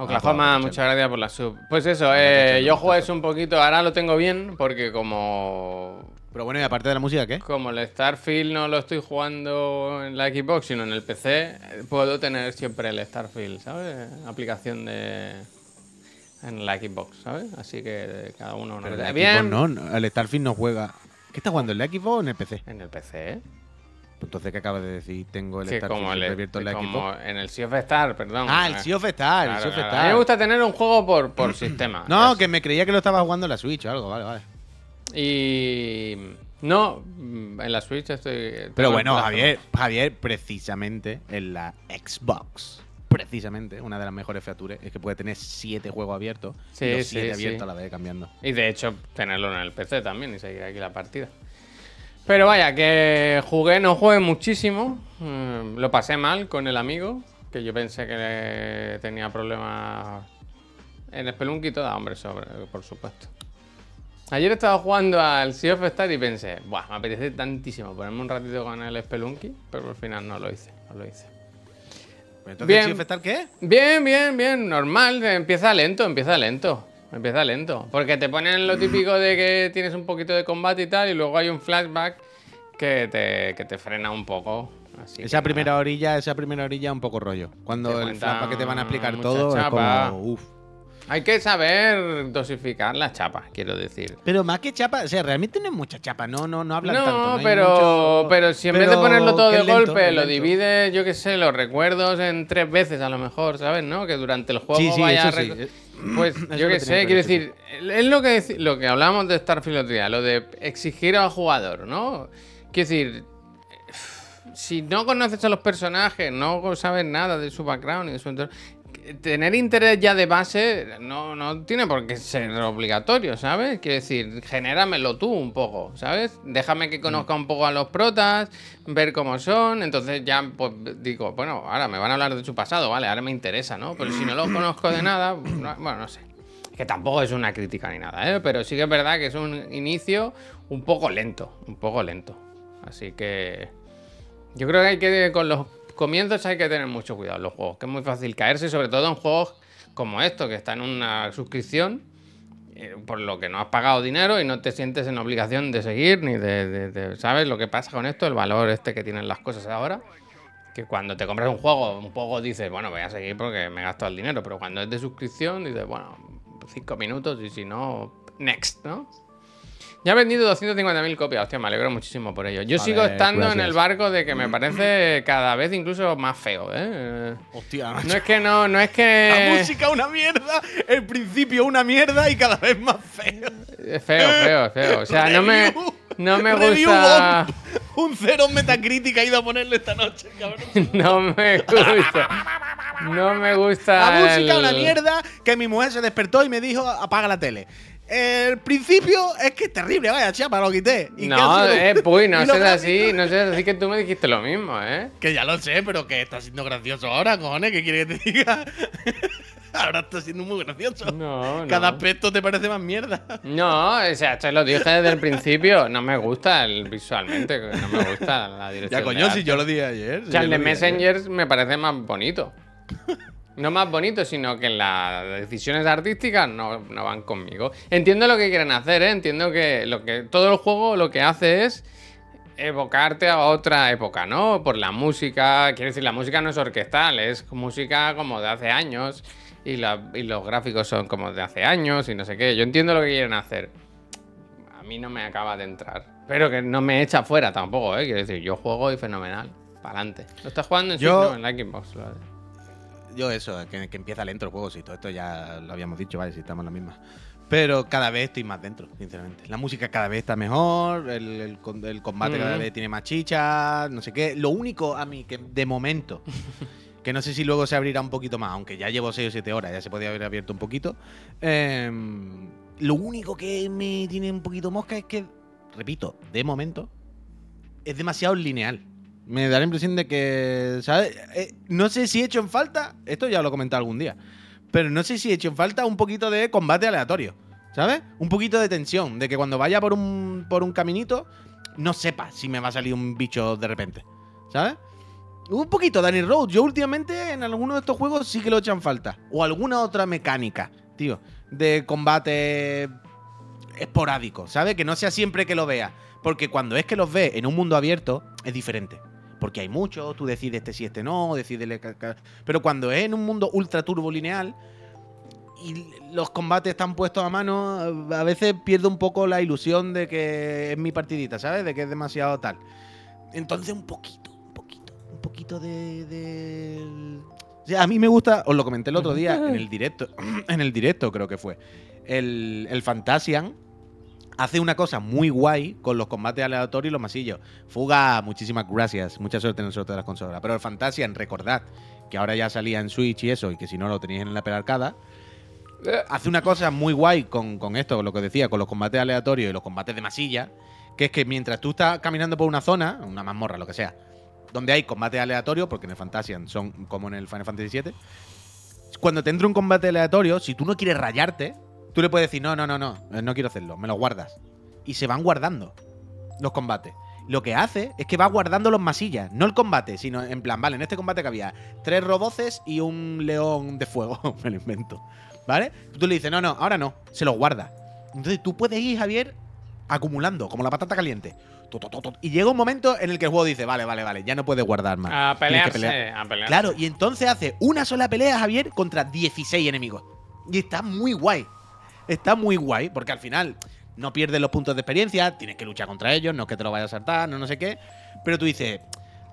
Oklahoma, muchas gracias por la sub. Pues eso, eh, yo jugué un poquito, ahora lo tengo bien, porque como. Pero bueno, y aparte de la música, ¿qué? Como el Starfield no lo estoy jugando en la Xbox, sino en el PC, puedo tener siempre el Starfield, ¿sabes? Aplicación de. En la Xbox, ¿sabes? Así que cada uno. Pero no el Bien. No, no, el Starfield no juega. ¿Qué está jugando, el Xbox o en el PC? En el PC, ¿eh? Entonces, ¿qué acabas de decir? Tengo el Que Starfield como, el, abierto en la como Xbox. en el Sea of Star, perdón. Ah, el Sea of Star, el claro, Sea of claro. Star. A mí me gusta tener un juego por, por <clears throat> sistema. No, que me creía que lo estaba jugando en la Switch o algo, vale, vale. Y. No, mm, en la Switch estoy. Pero bueno. Javier, Javier, precisamente en la Xbox, precisamente, una de las mejores features es que puede tener siete juegos abiertos Sí, y los siete sí. abiertos a la vez cambiando. Y de hecho, tenerlo en el PC también y seguir aquí la partida. Pero vaya, que jugué, no jugué muchísimo. mm, Lo pasé mal con el amigo, que yo pensé que tenía problemas en Spelunky y toda, hombre, sobre, por supuesto. Ayer estaba jugando al Sea of Star y pensé, Buah, me apetece tantísimo ponerme un ratito con el Spelunky, pero al final no lo hice, no lo hice. Entonces, Bien. ¿Sea of Star qué? Bien, bien, bien, normal. Empieza lento, empieza lento. Empieza lento. Porque te ponen lo típico de que tienes un poquito de combate y tal, y luego hay un flashback que te, que te frena un poco. Así Esa primera nada. orilla, esa primera orilla un poco rollo. Cuando el flashback que te van a explicar todo chapa. es como, uf. Hay que saber dosificar la chapa, quiero decir. Pero más que chapa, o sea, realmente no es mucha chapa, no, no, no hablan No, tanto. No pero, mucho- pero si en vez de ponerlo todo de lento, golpe, lo lento. divide, yo qué sé, los recuerdos en tres veces a lo mejor, ¿sabes? ¿No? Que durante el juego Sí, sí, vaya eso sí. Rec- Pues Eso yo qué sé, quiero decir, es lo que, lo que hablábamos de Starfield el otro día, lo de exigir al jugador, ¿no? Quiero decir, si no conoces a los personajes, no sabes nada de su background y de su entorno, tener interés ya de base no, no tiene por qué ser obligatorio, ¿sabes? Quiero decir, genéramelo tú un poco, ¿sabes? Déjame que conozca un poco a los protas, ver cómo son, entonces ya pues digo, bueno, ahora me van a hablar de su pasado, vale, ahora me interesa, ¿no? Pero si no los conozco de nada, no- bueno, no sé. Que tampoco es una crítica ni nada, ¿eh? Pero sí que es verdad que es un inicio un poco lento, un poco lento. Así que yo creo que hay que, con los comienzos hay que tener mucho cuidado en los juegos, que es muy fácil caerse, sobre todo en juegos como esto, que está en una suscripción, eh, por lo que no has pagado dinero y no te sientes en obligación de seguir, ni de, ¿Sabes lo que pasa con esto? El valor este que tienen las cosas ahora. Que cuando te compras un juego, un poco dices, bueno, voy a seguir porque me he gastado el dinero, pero cuando es de suscripción, dices, bueno, cinco minutos y si no, next, ¿no? Ya he vendido 250.000 copias, hostia, me alegro muchísimo por ello. Yo Joder, sigo estando en gracias. el barco de que me parece cada vez incluso más feo, ¿eh? Hostia, No es que no, no es que... La música una mierda, el principio una mierda y cada vez más feo. Es feo, feo, feo. O sea, no me, no me gusta... Un cero en Metacritic ha ido a ponerle esta noche, cabrón. <laughs> No me gusta. No me gusta. La música una el- mierda que mi mujer se despertó y me dijo apaga la tele. El principio es que es terrible, vaya chapa, lo quité. ¿Y qué No, eh, <laughs> puy, no Y lo seas así, no seas así que tú me dijiste lo mismo, ¿eh? Que ya lo sé, pero que está siendo gracioso ahora, cojones, ¿qué quiere que te diga? <laughs> ahora está siendo muy gracioso. No, no. Cada aspecto te parece más mierda. No, o sea, te lo dije desde el principio. No me gusta el visualmente, no me gusta la dirección. Ya, coño, de si arte. yo lo dije ayer. O si sea, yo el de ayer. Messenger me parece más bonito. No más bonito, sino que las decisiones artísticas no, no van conmigo. Entiendo lo que quieren hacer, ¿eh? Entiendo que, lo que todo el juego lo que hace es evocarte a otra época, ¿no? Por la música. Quiero decir, la música no es orquestal, es música como de hace años. Y, la- y los gráficos son como de hace años y no sé qué. Yo entiendo lo que quieren hacer. A mí no me acaba de entrar. Pero que no me echa fuera tampoco, ¿eh? Quiero decir, yo juego y fenomenal. Para adelante. ¿Lo estás jugando en Yo- Switch? No, en la Xbox. lo- Yo eso, que, que empieza lento el juego, sí, todo esto ya lo habíamos dicho, vale, si estamos en la misma. Pero cada vez estoy más dentro, sinceramente. La música cada vez está mejor, el, el combate cada vez tiene más chicha, no sé qué. Lo único a mí que de momento, <laughs> que no sé si luego se abrirá un poquito más, aunque ya llevo 6 o 7 horas, ya se podía haber abierto un poquito. em, lo único que me tiene un poquito mosca es que, repito, de momento, es demasiado lineal. Me da la impresión de que, ¿sabes? Eh, no sé si he hecho en falta, esto ya lo he comentado algún día, pero no sé si he hecho en falta un poquito de combate aleatorio, ¿sabes? Un poquito de tensión, de que cuando vaya por un, por un caminito, no sepa si me va a salir un bicho de repente, ¿sabes? Un poquito, Danny Road. Yo últimamente en algunos de estos juegos sí que lo echan falta. O alguna otra mecánica, tío, de combate esporádico, ¿sabes? Que no sea siempre que lo vea. Porque cuando es que los ves en un mundo abierto, es diferente. Porque hay muchos, tú decides este sí, este no, decides... Pero cuando es en un mundo ultra turbo lineal y los combates están puestos a mano, a veces pierdo un poco la ilusión de que es mi partidita, ¿sabes? De que es demasiado tal. Entonces, un poquito, un poquito, un poquito de. de- O sea, a mí me gusta, os lo comenté el otro día en el <laughs> directo, en el directo creo que fue. El, el Fantasian hace una cosa muy guay con los combates aleatorios y los masillos. Fuga, muchísimas gracias, mucha suerte en el sorteo de las consolas. Pero el Fantasian, recordad que ahora ya salía en Switch y eso, y que si no lo tenéis en la Arcada, hace una cosa muy guay con, con esto, con lo que decía, con los combates aleatorios y los combates de masilla, que es que mientras tú estás caminando por una zona, una mazmorra, lo que sea, donde hay combate aleatorio, porque en el Fantasian son como en el Final Fantasy VII, cuando te entra un combate aleatorio, si tú no quieres rayarte, tú le puedes decir, no, no, no, no, eh, no quiero hacerlo, me lo guardas. Y se van guardando los combates. Lo que hace es que va guardando los masillas, no el combate, sino en plan, vale, en este combate que había tres roboces y un león de fuego, <laughs> me lo invento. ¿Vale? Tú le dices, no, no, ahora no, se los guarda. Entonces tú puedes ir, Javier, acumulando, como la patata caliente. Y llega un momento en el que el juego dice, vale, vale, vale, ya no puedes guardar más. A pelearse, pelear. a pelearse. Claro, y entonces hace una sola pelea, Javier, contra 16 enemigos. Y está muy guay. Está muy guay, porque al final no pierdes los puntos de experiencia, tienes que luchar contra ellos, no es que te lo vayas a saltar, no no sé qué. Pero tú dices,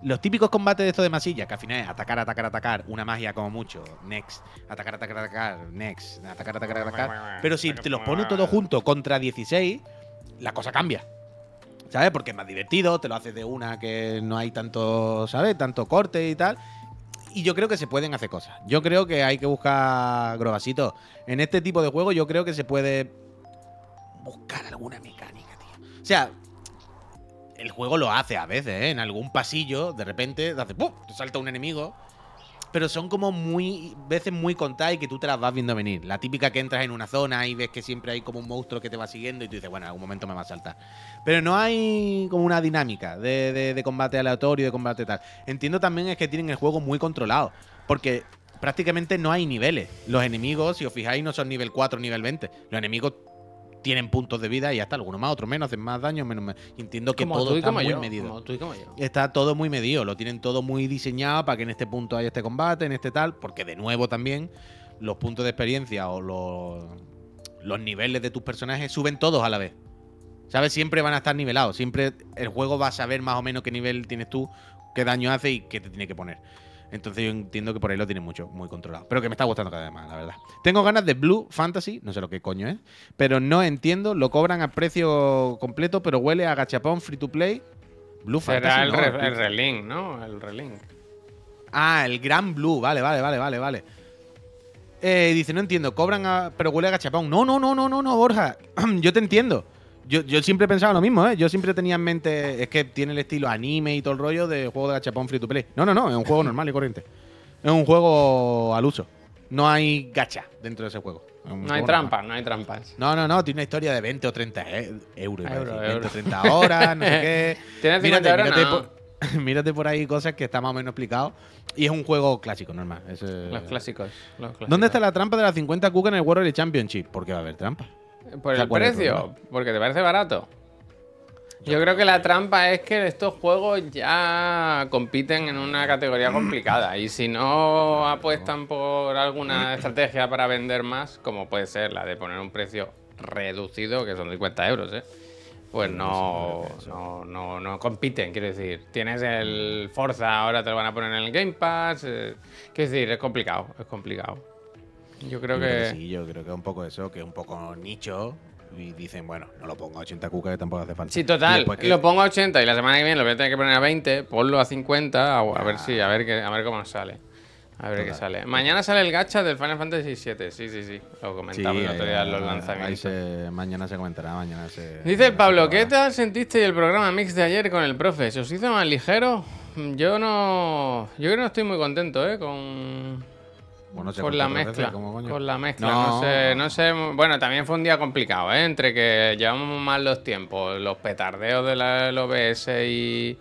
los típicos combates de esto de masilla, que al final es atacar, atacar, atacar, una magia como mucho, next, atacar, atacar, atacar, next, atacar, atacar, atacar. Pero si te los pones todos juntos contra 16, la cosa cambia. ¿Sabes? Porque es más divertido, te lo haces de una que no hay tanto, ¿sabes? Tanto corte y tal. Y yo creo que se pueden hacer cosas. Yo creo que hay que buscar grobasito. En este tipo de juego yo creo que se puede buscar alguna mecánica, tío. O sea, el juego lo hace a veces, ¿eh? En algún pasillo, de repente, te hace ¡pum! Te salta un enemigo. Pero son como muy. veces muy contadas y que tú te las vas viendo venir. La típica que entras en una zona y ves que siempre hay como un monstruo que te va siguiendo y tú dices, bueno, en algún momento me va a saltar. Pero no hay como una dinámica de, combate aleatorio, de combate tal. Entiendo también es que tienen el juego muy controlado. Porque prácticamente no hay niveles. Los enemigos, si os fijáis, no son nivel 4, nivel 20. Los enemigos tienen puntos de vida y ya está. Algunos más, otros menos, hacen más daño, menos. menos. Entiendo que como todo está muy yo. medido. Como tú y como yo. Está todo muy medido, lo tienen todo muy diseñado para que en este punto haya este combate, en este tal, porque de nuevo también los puntos de experiencia o los, los niveles de tus personajes suben todos a la vez. ¿Sabes? Siempre van a estar nivelados, siempre el juego va a saber más o menos qué nivel tienes tú, qué daño hace y qué te tiene que poner. Entonces yo entiendo que por ahí lo tienen mucho, muy controlado. Pero que me está gustando cada vez más, la verdad. Tengo ganas de Blue Fantasy, no sé lo que coño es, pero no entiendo, lo cobran a precio completo, pero huele a gachapón free to play. Blue Fantasy. Será el, no, re- tío. el relink, ¿no? El relink. Ah, el Gran Blue. Vale, vale, vale, vale, vale. Eh, dice, no entiendo, cobran a... pero huele a gachapón. No, no, no, no, no, no, Borja. <clears throat> yo te entiendo. Yo, yo siempre he pensado lo mismo, ¿eh? Yo siempre tenía en mente, es que tiene el estilo anime y todo el rollo de juego de gachapón free to play. No, no, no, es un juego normal y corriente. Es un juego al uso. No hay gacha dentro de ese juego. Es No hay trampas, no hay trampas. No, no, no, tiene una historia de 20 o 30 e- euros. Euro, decir, euro. 20 o 30 horas, no sé <laughs> qué. ¿Tienes 50 euros? mírate, No. por, <laughs> mírate por ahí cosas que está más o menos explicado. Y es un juego clásico, normal. Es, eh, Los clásicos. los clásicos. ¿Dónde está la trampa de las 50 cucas en el World Championship? Porque va a haber trampa. ¿Por el ¿cuál es el precio? Porque te parece barato. Yo creo que la trampa es que estos juegos ya compiten en una categoría complicada y si no apuestan por alguna estrategia para vender más, como puede ser la de poner un precio reducido, que son 50 euros, ¿eh? pues no, no, no, no compiten, quiero decir. Tienes el Forza, ahora te lo van a poner en el Game Pass. eh, quiero decir, es complicado, es complicado. Yo creo Yo que... sí, yo creo que es un poco eso, que es un poco nicho. Y dicen, bueno, no lo pongo a 80 cucas que tampoco hace falta. Sí, total. que- Lo pongo a 80 y la semana que viene lo voy a tener que poner a 20. Ponlo a 50. A, a ver si, a ver, qué, a ver cómo nos sale. A ver qué sale. Mañana sale el gacha del Final Fantasy VII. Sí, sí, sí. Lo Sí, comentamos el otro día en los ahí- ahí lanzamientos. se- mañana se comentará, mañana se... Dice Pablo, ¿qué tal sentiste el programa mix de ayer con el profe? ¿Se os hizo más ligero? Yo no. Yo creo que no estoy muy contento, ¿eh? Con. Bueno, se con la mezcla. Con la mezcla. No. No. sé, no sé. Bueno, también fue un día complicado, ¿eh? Entre que llevamos mal los tiempos, los petardeos del OBS y.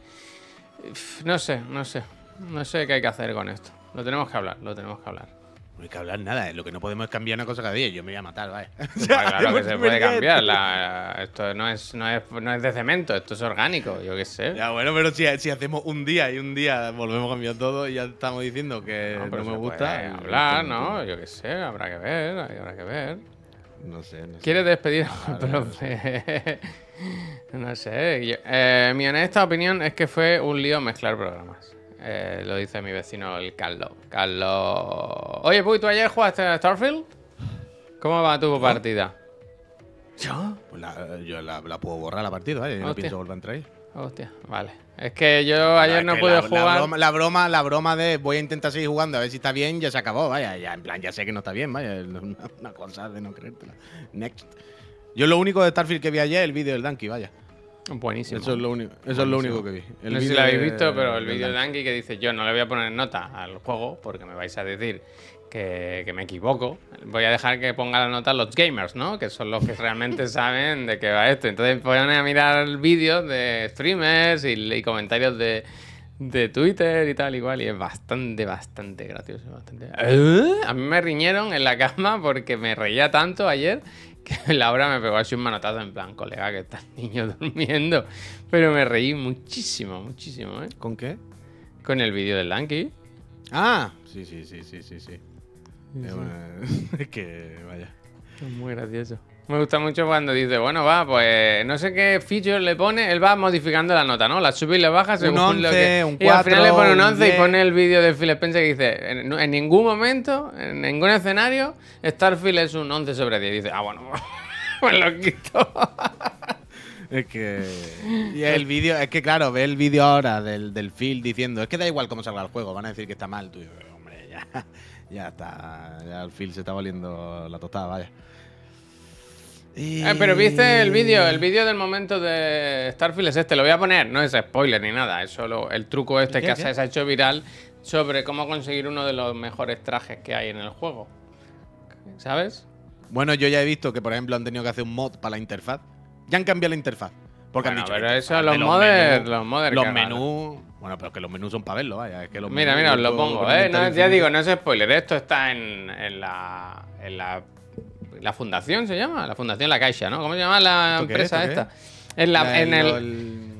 No sé, no sé. No sé qué hay que hacer con esto. Lo tenemos que hablar, lo tenemos que hablar. No hay que hablar nada, lo que no podemos es cambiar una cosa cada día. Yo me voy a matar, vaya. <laughs> Pues claro que se <laughs> puede cambiar. la- esto no es, no, es, no es de cemento, esto es orgánico, yo qué sé. Ya, bueno, pero si, si hacemos un día y un día volvemos a cambiar todo y ya estamos diciendo que no, pero me se gusta. hablar, ¿no? Yo qué sé, habrá que ver, habrá que ver. No sé, no sé. ¿Quieres despedir al profe? <laughs> no sé. yo- eh, mi honesta opinión es que fue un lío mezclar programas. Eh, lo dice mi vecino el Carlos. Carlos. Oye, Puy, ¿tú ayer jugaste a Starfield? ¿Cómo va tu partida? ¿Yo? Pues la, yo la, la puedo borrar la partida, ¿vale? Yo no pienso volver a entrar ahí. Hostia, vale. Es que yo ayer no pude la, jugar. La broma, la broma, la broma de voy a intentar seguir jugando a ver si está bien, ya se acabó, vaya. Ya, en plan, ya sé que no está bien, vaya. Una, una cosa de no creértela. Next. Yo lo único de Starfield que vi ayer es el vídeo del Donkey, vaya. Buenísimo. Eso es lo único, eso es lo único que vi. El no sé si lo habéis de- visto, pero el vídeo de. Danky que dice yo no le voy a poner nota al juego porque me vais a decir que, que me equivoco. Voy a dejar que ponga la nota los gamers, ¿no? Que son los que realmente <laughs> saben de qué va esto. Entonces ponen a mirar vídeos de streamers y, y comentarios de, de Twitter y tal igual y es bastante, bastante gracioso. Bastante... ¿Eh? A mí me riñeron en la cama porque me reía tanto ayer que <laughs> Laura me pegó así un manotazo en plan, colega, que está el niño <laughs> durmiendo. Pero me reí muchísimo, muchísimo, ¿eh? ¿Con qué? Con el vídeo del Lanky. Ah, sí, sí, sí, sí, sí, sí. <laughs> Es que, vaya. Es muy gracioso. Me gusta mucho cuando dice, bueno, va, pues no sé qué feature le pone, él va modificando la nota, ¿no? La sube y la baja según Un lo 11, que... un y al final le 4, pone un un 11 y 10. pone el vídeo de Phil Spencer que dice, en, en ningún momento, en ningún escenario, Starfield es un 11 sobre 10. Y dice, ah, bueno, <laughs> pues lo quito. Es que. Y el vídeo, es que claro, ve el vídeo ahora del, del Phil diciendo, es que da igual cómo salga el juego, van a decir que está mal, tú. y yo, Hombre, ya, ya está. Ya el Phil se está valiendo la tostada, vaya. Y- Eh, pero viste el vídeo, el vídeo del momento de Starfield es este, lo voy a poner, no es spoiler ni nada, es solo el truco este ¿Qué, que qué? se ha hecho viral sobre cómo conseguir uno de los mejores trajes que hay en el juego. ¿Sabes? Bueno, yo ya he visto que, por ejemplo, han tenido que hacer un mod para la interfaz. Ya han cambiado la interfaz. Porque Bueno, han dicho. pero eso, los modders- menús- los modders Los menús. Bueno, pero que los menús son para verlo, vaya. Es que los Mira, menús mira, os lo pongo, ¿eh? No, ya digo, no es spoiler, esto está en, en la, en la. La fundación se llama, la fundación La Caixa, ¿no? ¿Cómo se llama la empresa ¿Esto qué esta? En, la, La- en el, el-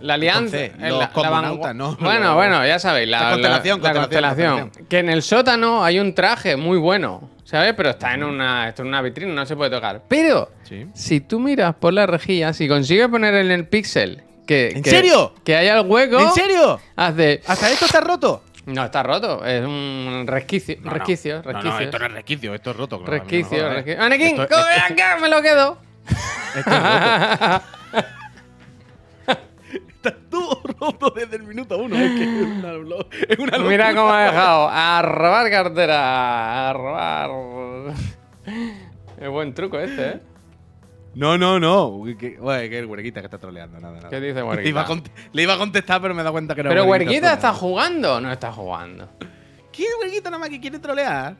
La alianza. Los la- la ¿no? <laughs> Bueno, bueno, ya sabéis. La, La constelación, la- la constelación, constelación. Que en el sótano hay un traje muy bueno, ¿sabes? Pero está en una, esto en una vitrina, no se puede tocar. Pero, Sí. si tú miras por la rejilla, si consigues poner en el pixel que. ¿En que- serio? Que haya el hueco. ¿En serio? Hace. ¿Hasta esto está roto? No, está roto. Es un resquicio. No, no. resquicio, No, no, resquicio. esto no es resquicio, esto es roto. claro, no resquicio, ¿eh? resquicio. ¡Manequín! Esto- ¡Come acá! ¡Me lo quedo! Esto es roto. <laughs> Está todo roto desde el minuto uno. Es que es una, es una Mira cómo ha dejado. A robar cartera. A robar. Es buen truco este, ¿eh? No, no, no. Uy, que, el huerquita que está troleando. Nada, nada. ¿Qué dice Le iba, a Huerquita? cont- le iba a contestar, pero me he dado cuenta que era Pero Huerquita está jugando. No está jugando. ¿Quién es huerquita nada más que quiere trolear?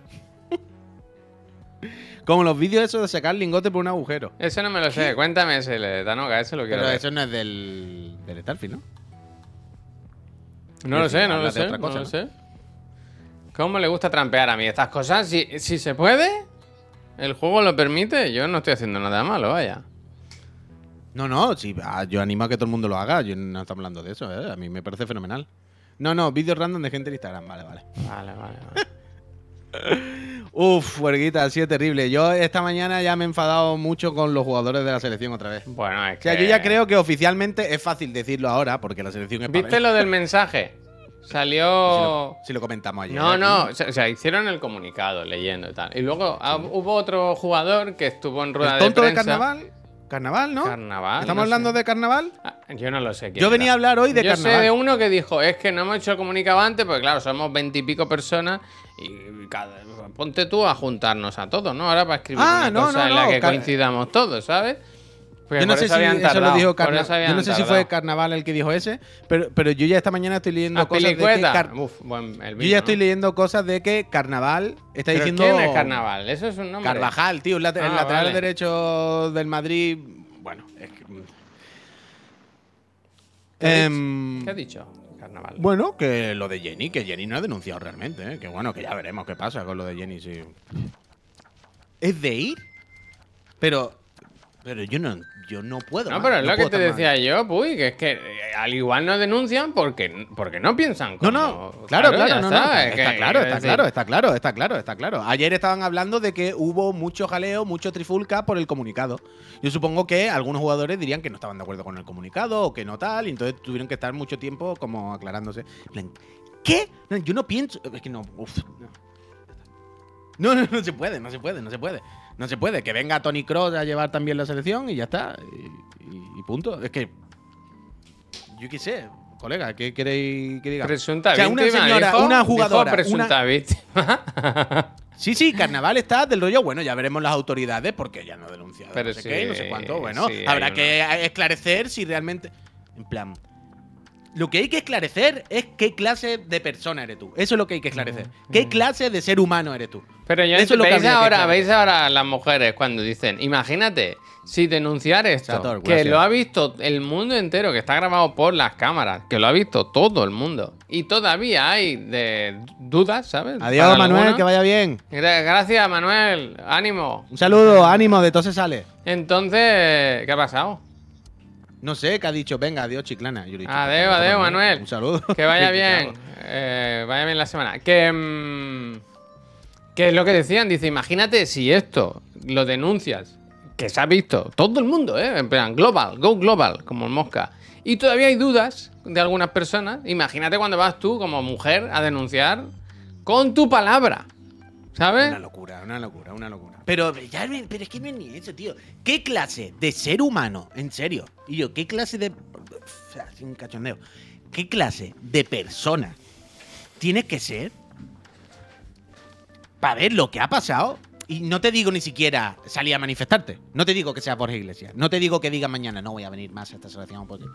<laughs> Como los vídeos esos de sacar lingote por un agujero. Eso no me lo sé. Cuéntame ese, le- Danoga, ese lo quiero Pero ver. eso no es del, del Starfield, ¿no? No lo sé, no lo de sé. cosa, no lo ¿no? sé. ¿Cómo le gusta trampear a mí estas cosas? Si, si se puede, el juego lo permite, yo no estoy haciendo nada malo, vaya. No, no, sí, yo animo a que todo el mundo lo haga. Yo no estamos hablando de eso, ¿eh? A mí me parece fenomenal. No, no, vídeos random de gente en Instagram, vale, vale. Vale, vale, vale. <laughs> Uf, huerguita, ha sido terrible. Yo esta mañana ya me he enfadado mucho con los jugadores de la selección otra vez. Bueno, es O que... sea, yo ya creo que oficialmente es fácil decirlo ahora, porque la selección es ¿Viste lo del mensaje? Si Salió... lo, si lo comentamos ayer. No, no, o sea, hicieron el comunicado leyendo y tal. Y luego ah, hubo otro jugador que estuvo en rueda ¿El tonto de de, prensa. carnaval? ¿Carnaval, no? Carnaval, ¿Estamos no hablando sé. de carnaval? Ah, yo no lo sé. quién Yo venía era. a hablar hoy de Yo carnaval. sé de uno que dijo, es que no hemos hecho el comunicado antes, porque claro, somos veintipico personas y cada, ponte tú a juntarnos a todos, ¿no? Ahora para escribir Ah, una no, cosa no, en la que car- coincidamos todos, ¿sabes? Porque Yo no sé si eso lo dijo por Carna- eso Yo no sé si fue Carnaval el que dijo ese, pero, pero yo ya esta mañana estoy leyendo Ah, cosas de que Pilicueta. Car- Uf, buen- el Yo ya estoy leyendo cosas de que Carnaval está ¿Pero diciendo. ¿Quién es Carnaval? Eso es un nombre. Carvajal, tío, el, Ah, lateral vale. derecho del Madrid. Bueno, es que. ¿Qué ha Em, dicho? ¿Qué ha dicho? Carnaval. Bueno, que lo de Jenny, que Jenny no ha denunciado realmente, ¿eh? que bueno, que ya veremos qué pasa con lo de Jenny, sí. ¿Es de ir? Pero, Pero yo no, yo no puedo. No, más, pero es lo que te más. decía yo, Puy, que es que eh, al igual no denuncian porque, porque no piensan No, como... no, claro, claro, ya no, no, está, claro, está claro, está claro, está claro, está claro. Ayer estaban hablando de que hubo mucho jaleo, mucho trifulca por el comunicado. Yo supongo que algunos jugadores dirían que no estaban de acuerdo con el comunicado o que no tal, y entonces tuvieron que estar mucho tiempo como aclarándose. ¿Qué? No, yo no pienso. Es que no. uf, no. No, no, no se puede, no se puede, no se puede. No se puede. Que venga Tony Cross a llevar también la selección y ya está. Y, y- y punto. Es que. Yo qué sé, colega, ¿qué queréis que diga? Presunta O sea, una señora, dijo- una jugadora, presunta víctima. <laughs> Sí, sí, carnaval está del rollo. Bueno, ya veremos las autoridades porque ya no denunciado. Pero no sé qué, no sé cuánto. Bueno, sí, habrá que esclarecer si realmente. En plan. Lo que hay que esclarecer es qué clase de persona eres tú. Eso es lo que hay que esclarecer. ¿Qué clase de ser humano eres tú? Pero yo Eso es lo que veis que ahora, veis ahora las mujeres cuando dicen, imagínate, si denunciar esto, que lo ha visto el mundo entero, que está grabado por las cámaras, que lo ha visto todo el mundo, y todavía hay de dudas, ¿sabes? Adiós, Para Manuel, que vaya bien. Gra- Gracias, Manuel, ánimo. Un saludo, ánimo, de todo se sale. Entonces, ¿qué ha pasado? No sé, que ha dicho, venga, adiós, chiclana. Yo le he dicho, Adeu, "Pues, Manuel. Un saludo. <laughs> Que vaya bien. eh, vaya bien la semana. Que. mm, que es lo que decían. Dice: Imagínate si esto lo denuncias. Que se ha visto todo el mundo, ¿eh? En plan, global, go global, como el mosca. Y todavía hay dudas de algunas personas. Imagínate cuando vas tú, como mujer, a denunciar con tu palabra. ¿Sabes? Una locura, una locura, una locura. Pero, ya, pero es que no es ni eso, tío. ¿Qué clase de ser humano, en serio? Y yo, ¿qué clase de. O sea, sin cachondeo. ¿Qué clase de persona tienes que ser para ver lo que ha pasado? Y no te digo ni siquiera salir a manifestarte. No te digo que sea Borja Iglesias. No te digo que digas mañana no voy a venir más a esta selección. porque-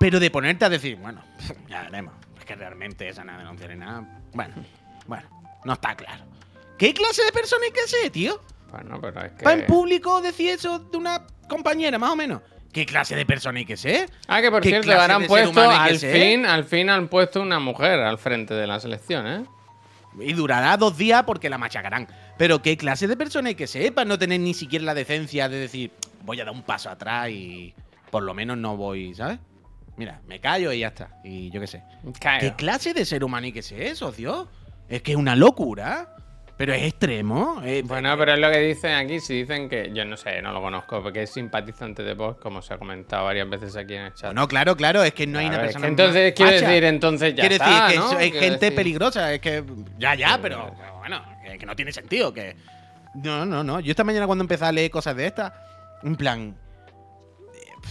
Pero de ponerte a decir, bueno, <laughs> ya veremos. Es que realmente esa nada denuncia ni nada. Bueno, bueno, no está claro. ¿Qué clase de persona hay que ser, tío? Bueno, pero es que. ¿Para en público decir eso de una compañera, más o menos? ¿Qué clase de persona hay que ser? Ah, que por ¿Qué cierto, ahora han puesto, al ser? fin, al fin han puesto una mujer al frente de la selección, ¿eh? Y durará dos días porque la machacarán. Pero ¿qué clase de persona hay que ser para no tener ni siquiera la decencia de decir, voy a dar un paso atrás y por lo menos no voy, ¿sabes? Mira, me callo y ya está. Y yo qué sé. ¿Qué clase de ser humano hay que ser, socio? Es que es una locura. Pero es extremo. eh, Bueno, pero es lo que dicen aquí. Si dicen que. Yo no sé, no lo conozco, porque es simpatizante de Vox, como se ha comentado varias veces aquí en el chat. No, claro, claro, es que no hay una es que persona. entonces, más quiero decir, entonces ya Quiere está, decir que ¿no? es, es Quiero gente decir- peligrosa, es que. Ya, ya, pero, pero bueno, que, que no tiene sentido. que No, no, no. Yo esta mañana cuando empecé a leer cosas de estas, en plan. eh,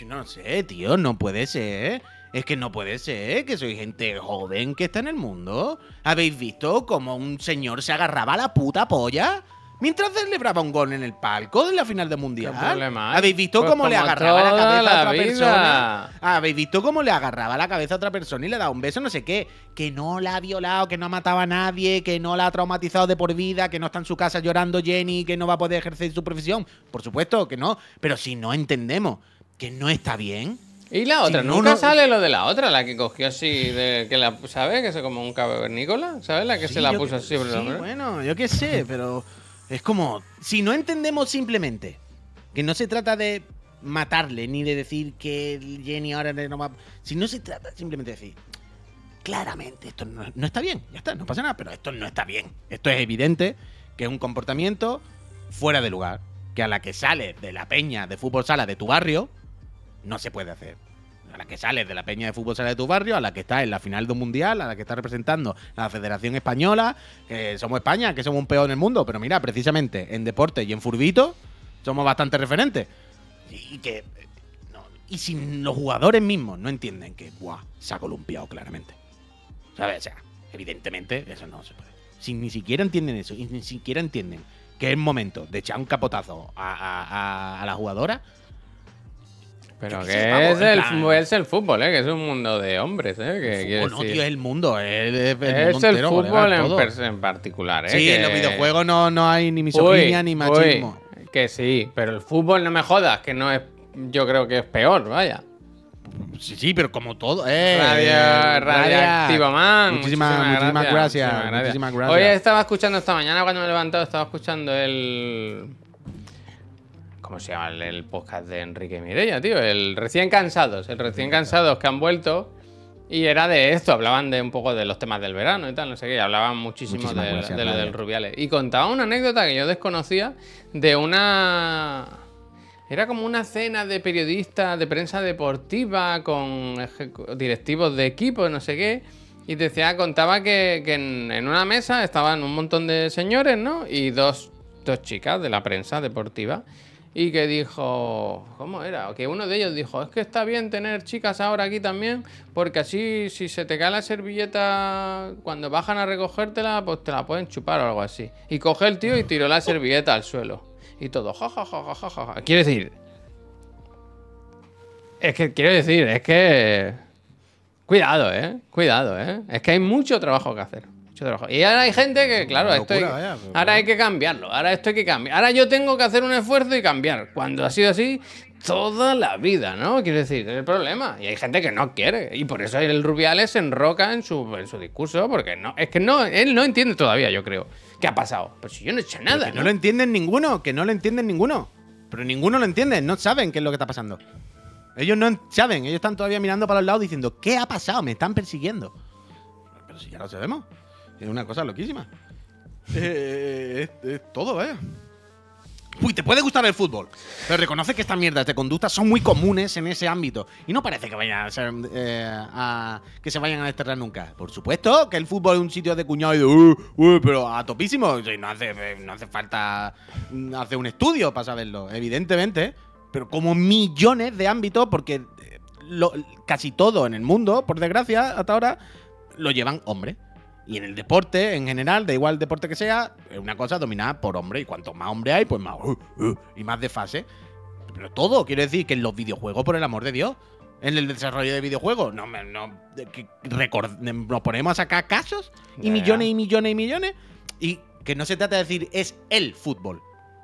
yo no sé, tío, no puede ser. Es que no puede ser que soy gente joven que está en el mundo. ¿Habéis visto cómo un señor se agarraba a la puta polla? Mientras celebraba un gol en el palco de la final del mundial. ¿Habéis visto Pues cómo le agarraba la cabeza la a otra vida. persona? ¿Habéis visto cómo le agarraba la cabeza a otra persona y le daba un beso? No sé qué. Que no la ha violado, que no ha matado a nadie, que no la ha traumatizado de por vida, que no está en su casa llorando Jenny, que no va a poder ejercer su profesión. Por supuesto que no. Pero si no entendemos que no está bien. Y la otra, Si no, nunca no- sale lo de la otra, la que cogió así, de, que la, ¿sabes? Que es como un cavernícola, ¿sabes? La que Sí, se la puso que- así. Sí, mano. bueno, yo qué sé, pero es como. Si no entendemos simplemente que no se trata de matarle ni de decir que Jenny ahora no va. Si no se trata simplemente de decir. Claramente, esto no, no está bien, ya está, no pasa nada, pero esto no está bien. Esto es evidente que es un comportamiento fuera de lugar. Que a la que sales de la peña de fútbol sala de tu barrio, no se puede hacer. A la que sales de la peña de fútbol sala de tu barrio, a la que está en la final de un mundial, a la que está representando la Federación Española, que somos España, que somos un peor en el mundo, pero mira, precisamente en deporte y en furbito somos bastante referentes. Y que. y si los jugadores mismos no entienden que, ¡buah! Se ha columpiado claramente. ¿Sabes? O sea, evidentemente, eso no se puede. Si ni siquiera entienden eso, y ni siquiera entienden que es momento de echar un capotazo a- a- a la jugadora, Pero que es, el, plan- es el fútbol, ¿eh? Que es un mundo de hombres, ¿eh? Que no, decir- tío, es el mundo. Es, es el, fútbol en, en particular, ¿eh? Sí, que- en los videojuegos no, no hay ni misoginia Uy, ni uy, machismo. que sí, pero el fútbol no me jodas, que no es. Yo creo que es peor, vaya. Sí, sí, pero como todo. Eh, Radio, man. Muchísimas, muchísimas, gracias. muchísimas Muchísimas gracias. Hoy estaba escuchando esta mañana cuando me he levantado, estaba escuchando el. ¿Cómo se llama el, el podcast de Enrique Mireya, tío? El recién cansados. El recién cansados que han vuelto. Y era de esto, hablaban de un poco de los temas del verano y tal, no sé qué, y hablaban muchísimo de, gracias, de lo del Rubiales. Y contaba una anécdota que yo desconocía de una... Era como una cena de periodistas de prensa deportiva con directivos de equipos, no sé qué. Y decía, contaba que, que en, en una mesa estaban un montón de señores, ¿no? Y dos, dos chicas de la prensa deportiva. Y que dijo, ¿cómo era? Que uno de ellos dijo, es que está bien tener chicas ahora aquí también, porque así si se te cae la servilleta cuando bajan a recogértela, pues te la pueden chupar o algo así. Y coge el tío y tiró la servilleta al suelo. Y todo, ja, ja, ja, ja, ja, ja, ja. Quiero decir... Es que, quiero decir, es que... Cuidado, ¿eh? Cuidado, ¿eh? Es que hay mucho trabajo que hacer. Mucho trabajo. Y ahora hay gente que, claro, Una esto hay- locura, vaya, pero ahora hay que cambiarlo. Ahora esto hay que cambiar. Ahora yo tengo que hacer un esfuerzo y cambiar. Cuando ha sido así toda la vida, ¿no? Quiero decir, es el problema. Y hay gente que no quiere. Y por eso el Rubiales se enroca en su, en su discurso. Porque no, es que no, él no entiende todavía, yo creo. ¿Qué ha pasado? Pues si yo no he hecho nada. que no ¿no? lo entienden ninguno, que no lo entienden ninguno. Pero ninguno lo entiende, no saben qué es lo que está pasando. Ellos no en- saben, ellos están todavía mirando para los lados diciendo, ¿qué ha pasado? Me están persiguiendo. Pero si ya lo sabemos. Es una cosa loquísima. Eh, es, es todo, vaya. Uy, te puede gustar el fútbol, pero reconoce que estas mierdas de conducta son muy comunes en ese ámbito. Y no parece que vayan a ser, eh, que se vayan a desterrar nunca. Por supuesto que el fútbol es un sitio de cuñado y de, "Uh, uh", pero a topísimo. No hace, falta mm, hacer un estudio para saberlo, evidentemente. Pero como millones de ámbitos, porque eh, casi todo en el mundo, por desgracia, hasta ahora, lo llevan hombres. Y en el deporte, en general, da igual el deporte que sea, es una cosa dominada por hombre. Y cuanto más hombre hay, pues más. uh, uh, y más de fase. Pero todo, quiero decir que en los videojuegos, por el amor de Dios. En el desarrollo de videojuegos, no, me- no, que record- nos ponemos a sacar casos y millones y millones y millones. Y que no se trata de decir es el fútbol.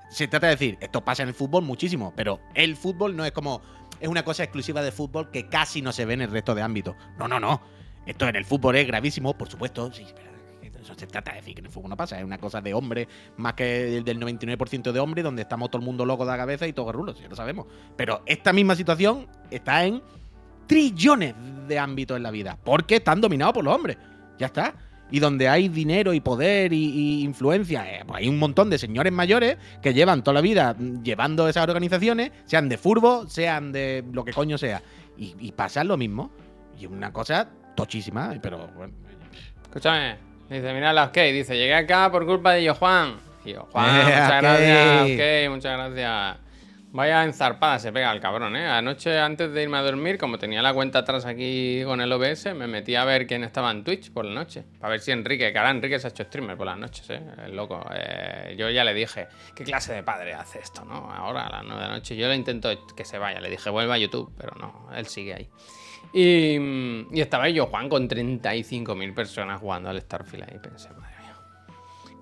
Se trata de decir, esto pasa en el fútbol muchísimo, pero el fútbol no es como. Es una cosa exclusiva de fútbol que casi no se ve en el resto de ámbitos. No, no, no. Esto en el fútbol es gravísimo, por supuesto. Sí, pero eso se trata de decir que en el fútbol no pasa. Es una cosa de hombre, más que el del 99% de hombre, donde estamos todo el mundo loco de la cabeza y todo garrulo, ya lo sabemos. Pero esta misma situación está en trillones de ámbitos en la vida, porque están dominados por los hombres. Ya está. Y donde hay dinero y poder y, influencia, eh, pues hay un montón de señores mayores que llevan toda la vida llevando esas organizaciones, sean de furbo, sean de lo que coño sea. Y, y pasa lo mismo. Y una cosa tochísima, pero bueno. Escúchame. Dice, mira la OK. Dice, llegué acá por culpa de yo Juan. Y yo, Juan, Eh, <laughs> muchas gracias. Ok, muchas gracias. Vaya enzarpada se pega el cabrón, ¿eh? Anoche, antes de irme a dormir, como tenía la cuenta atrás aquí con el OBS, me metí a ver quién estaba en Twitch por la noche. Para ver si Enrique, que ahora Enrique se ha hecho streamer por las noches, ¿eh? El loco. Eh, yo ya le dije, ¿qué clase de padre hace esto, no? Ahora a las 9 de la noche. Yo le intento que se vaya. Le dije, vuelva a YouTube, pero no, él sigue ahí. Y, y estaba yo, Juan, con 35.000 personas jugando al Starfield ahí. Pensé, madre mía,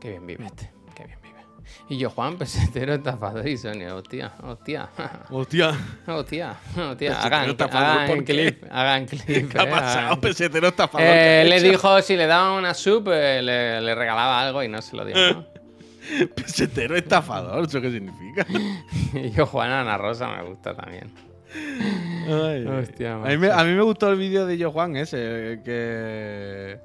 qué bien vive este, qué bien vive. Y yo, Juan, pesetero estafador y Sonia, hostia, hostia, Hostia, hostia, hostia. Hagan, hagan clip, hagan clip. ¿qué ha eh, pasado, pesetero estafador? Eh, ¿Qué ha le dijo si le daban una sub, eh, le, le regalaba algo y no se lo dio. ¿no? <laughs> Pesetero estafador, ¿eso qué significa? <laughs> y yo, Juan Ana Rosa, me gusta también. Ay, <laughs> Hostia, a, mí me, macho. a mí me gustó el vídeo de Yo Juan ese, el que.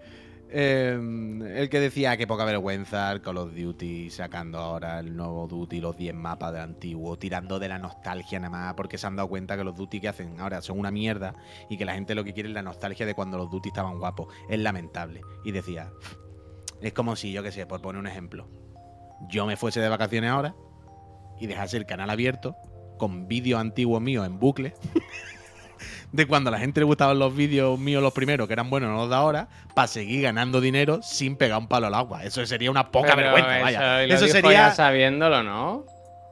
em, el que decía que poca vergüenza el Call of Duty sacando ahora el nuevo Duty, los 10 mapas del antiguo, tirando de la nostalgia nada más, porque se han dado cuenta que los Duty que hacen ahora son una mierda y que la gente lo que quiere es la nostalgia de cuando los Duty estaban guapos. Es lamentable. Y decía, es como si, yo qué sé, por poner un ejemplo, yo me fuese de vacaciones ahora y dejase el canal abierto con vídeos antiguos míos en bucle <laughs> de cuando a la gente le gustaban los vídeos míos los primeros, que eran buenos, no los de ahora, para seguir ganando dinero sin pegar un palo al agua. Eso sería una poca Pero vergüenza, eso, vaya. Eso sería. sabiéndolo, ¿no?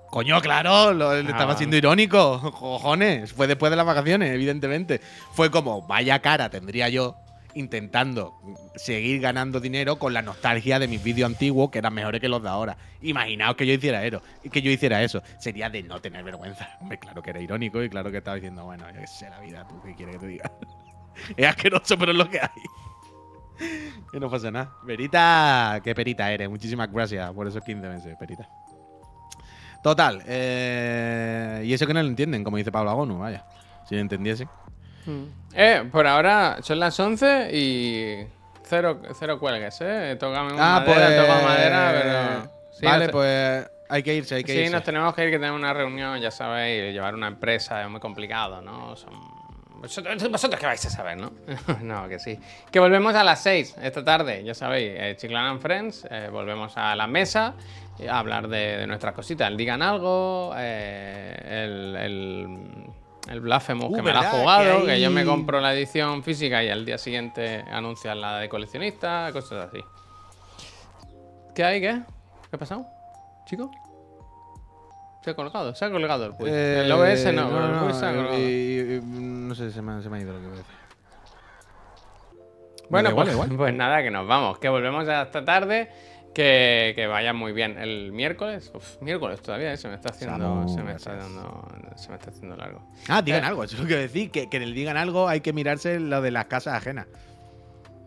Coño, claro, lo, le Ah, estaba vale. siendo irónico. <laughs> Cojones. Fue después de las vacaciones, evidentemente. Fue como, vaya cara tendría yo intentando seguir ganando dinero con la nostalgia de mis vídeos antiguos que eran mejores que los de ahora. Imaginaos que yo hiciera eso, que yo hiciera eso. Sería de no tener vergüenza. <laughs> Claro que era irónico y claro que estaba diciendo, bueno, yo qué sé la vida, tú qué quieres que te diga. <laughs> es asqueroso, pero es lo que hay. <laughs> que no pasa nada. Verita, qué perita eres. Muchísimas gracias por esos 15 meses, Perita. Total. eh, y eso que no lo entienden, como dice Pablo Agonu, vaya. Si lo entendiese. Eh, por ahora son las 11 y cero, cero cuelgues, ¿eh? Tócame Ah, madera, pues. toco madera, pero... Sí, vale, nos- pues hay que irse, hay que Sí, irse. nos tenemos que ir, que tenemos una reunión, ya sabéis, llevar una empresa es muy complicado, ¿no? Son... Vosotros, vosotros qué vais a saber, ¿no? <laughs> no, que sí. Que volvemos a las 6 esta tarde, ya sabéis, eh, Chiclana and Friends, eh, volvemos a la mesa eh, a hablar de, de nuestras cositas. El Digan Algo, eh, el, el, el Blasphemous Uh, que me la ha jugado, Que que, yo me compro la edición física y al día siguiente anuncian la de coleccionista, cosas así. ¿Qué hay? ¿Qué? ¿Qué ha pasado? ¿Chico? Se ha colgado, se ha colgado el Puy. el OBS no, pero el Puy se ha eh, colgado. y- y- no sé, se me, ha- se me ha ido lo que iba a decir. Bueno, igual, pues, igual. pues nada, que nos vamos, que volvemos esta tarde, que, que vaya muy bien. El miércoles, uf, miércoles todavía, eh, se me está haciendo, se me está dando, se me está haciendo largo. Ah, digan Eh. algo, eso es lo que decir, que, que en el digan algo hay que mirarse lo de las casas ajenas.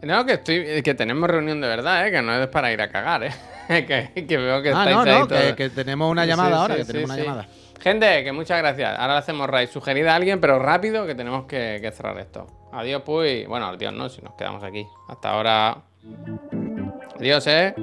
No, que estoy, que tenemos reunión de verdad, eh, que no es para ir a cagar, eh. <laughs> que, que veo que Ah, estáis no, ahí no, que, tenemos una llamada sí, ahora, sí, que tenemos sí, una llamada. Gente, que muchas gracias. Ahora le hacemos raid. Sugerid a alguien, pero rápido, que tenemos que, que cerrar esto. Adiós, pues. Bueno, adiós no, si nos quedamos aquí. Hasta ahora. Adiós, eh.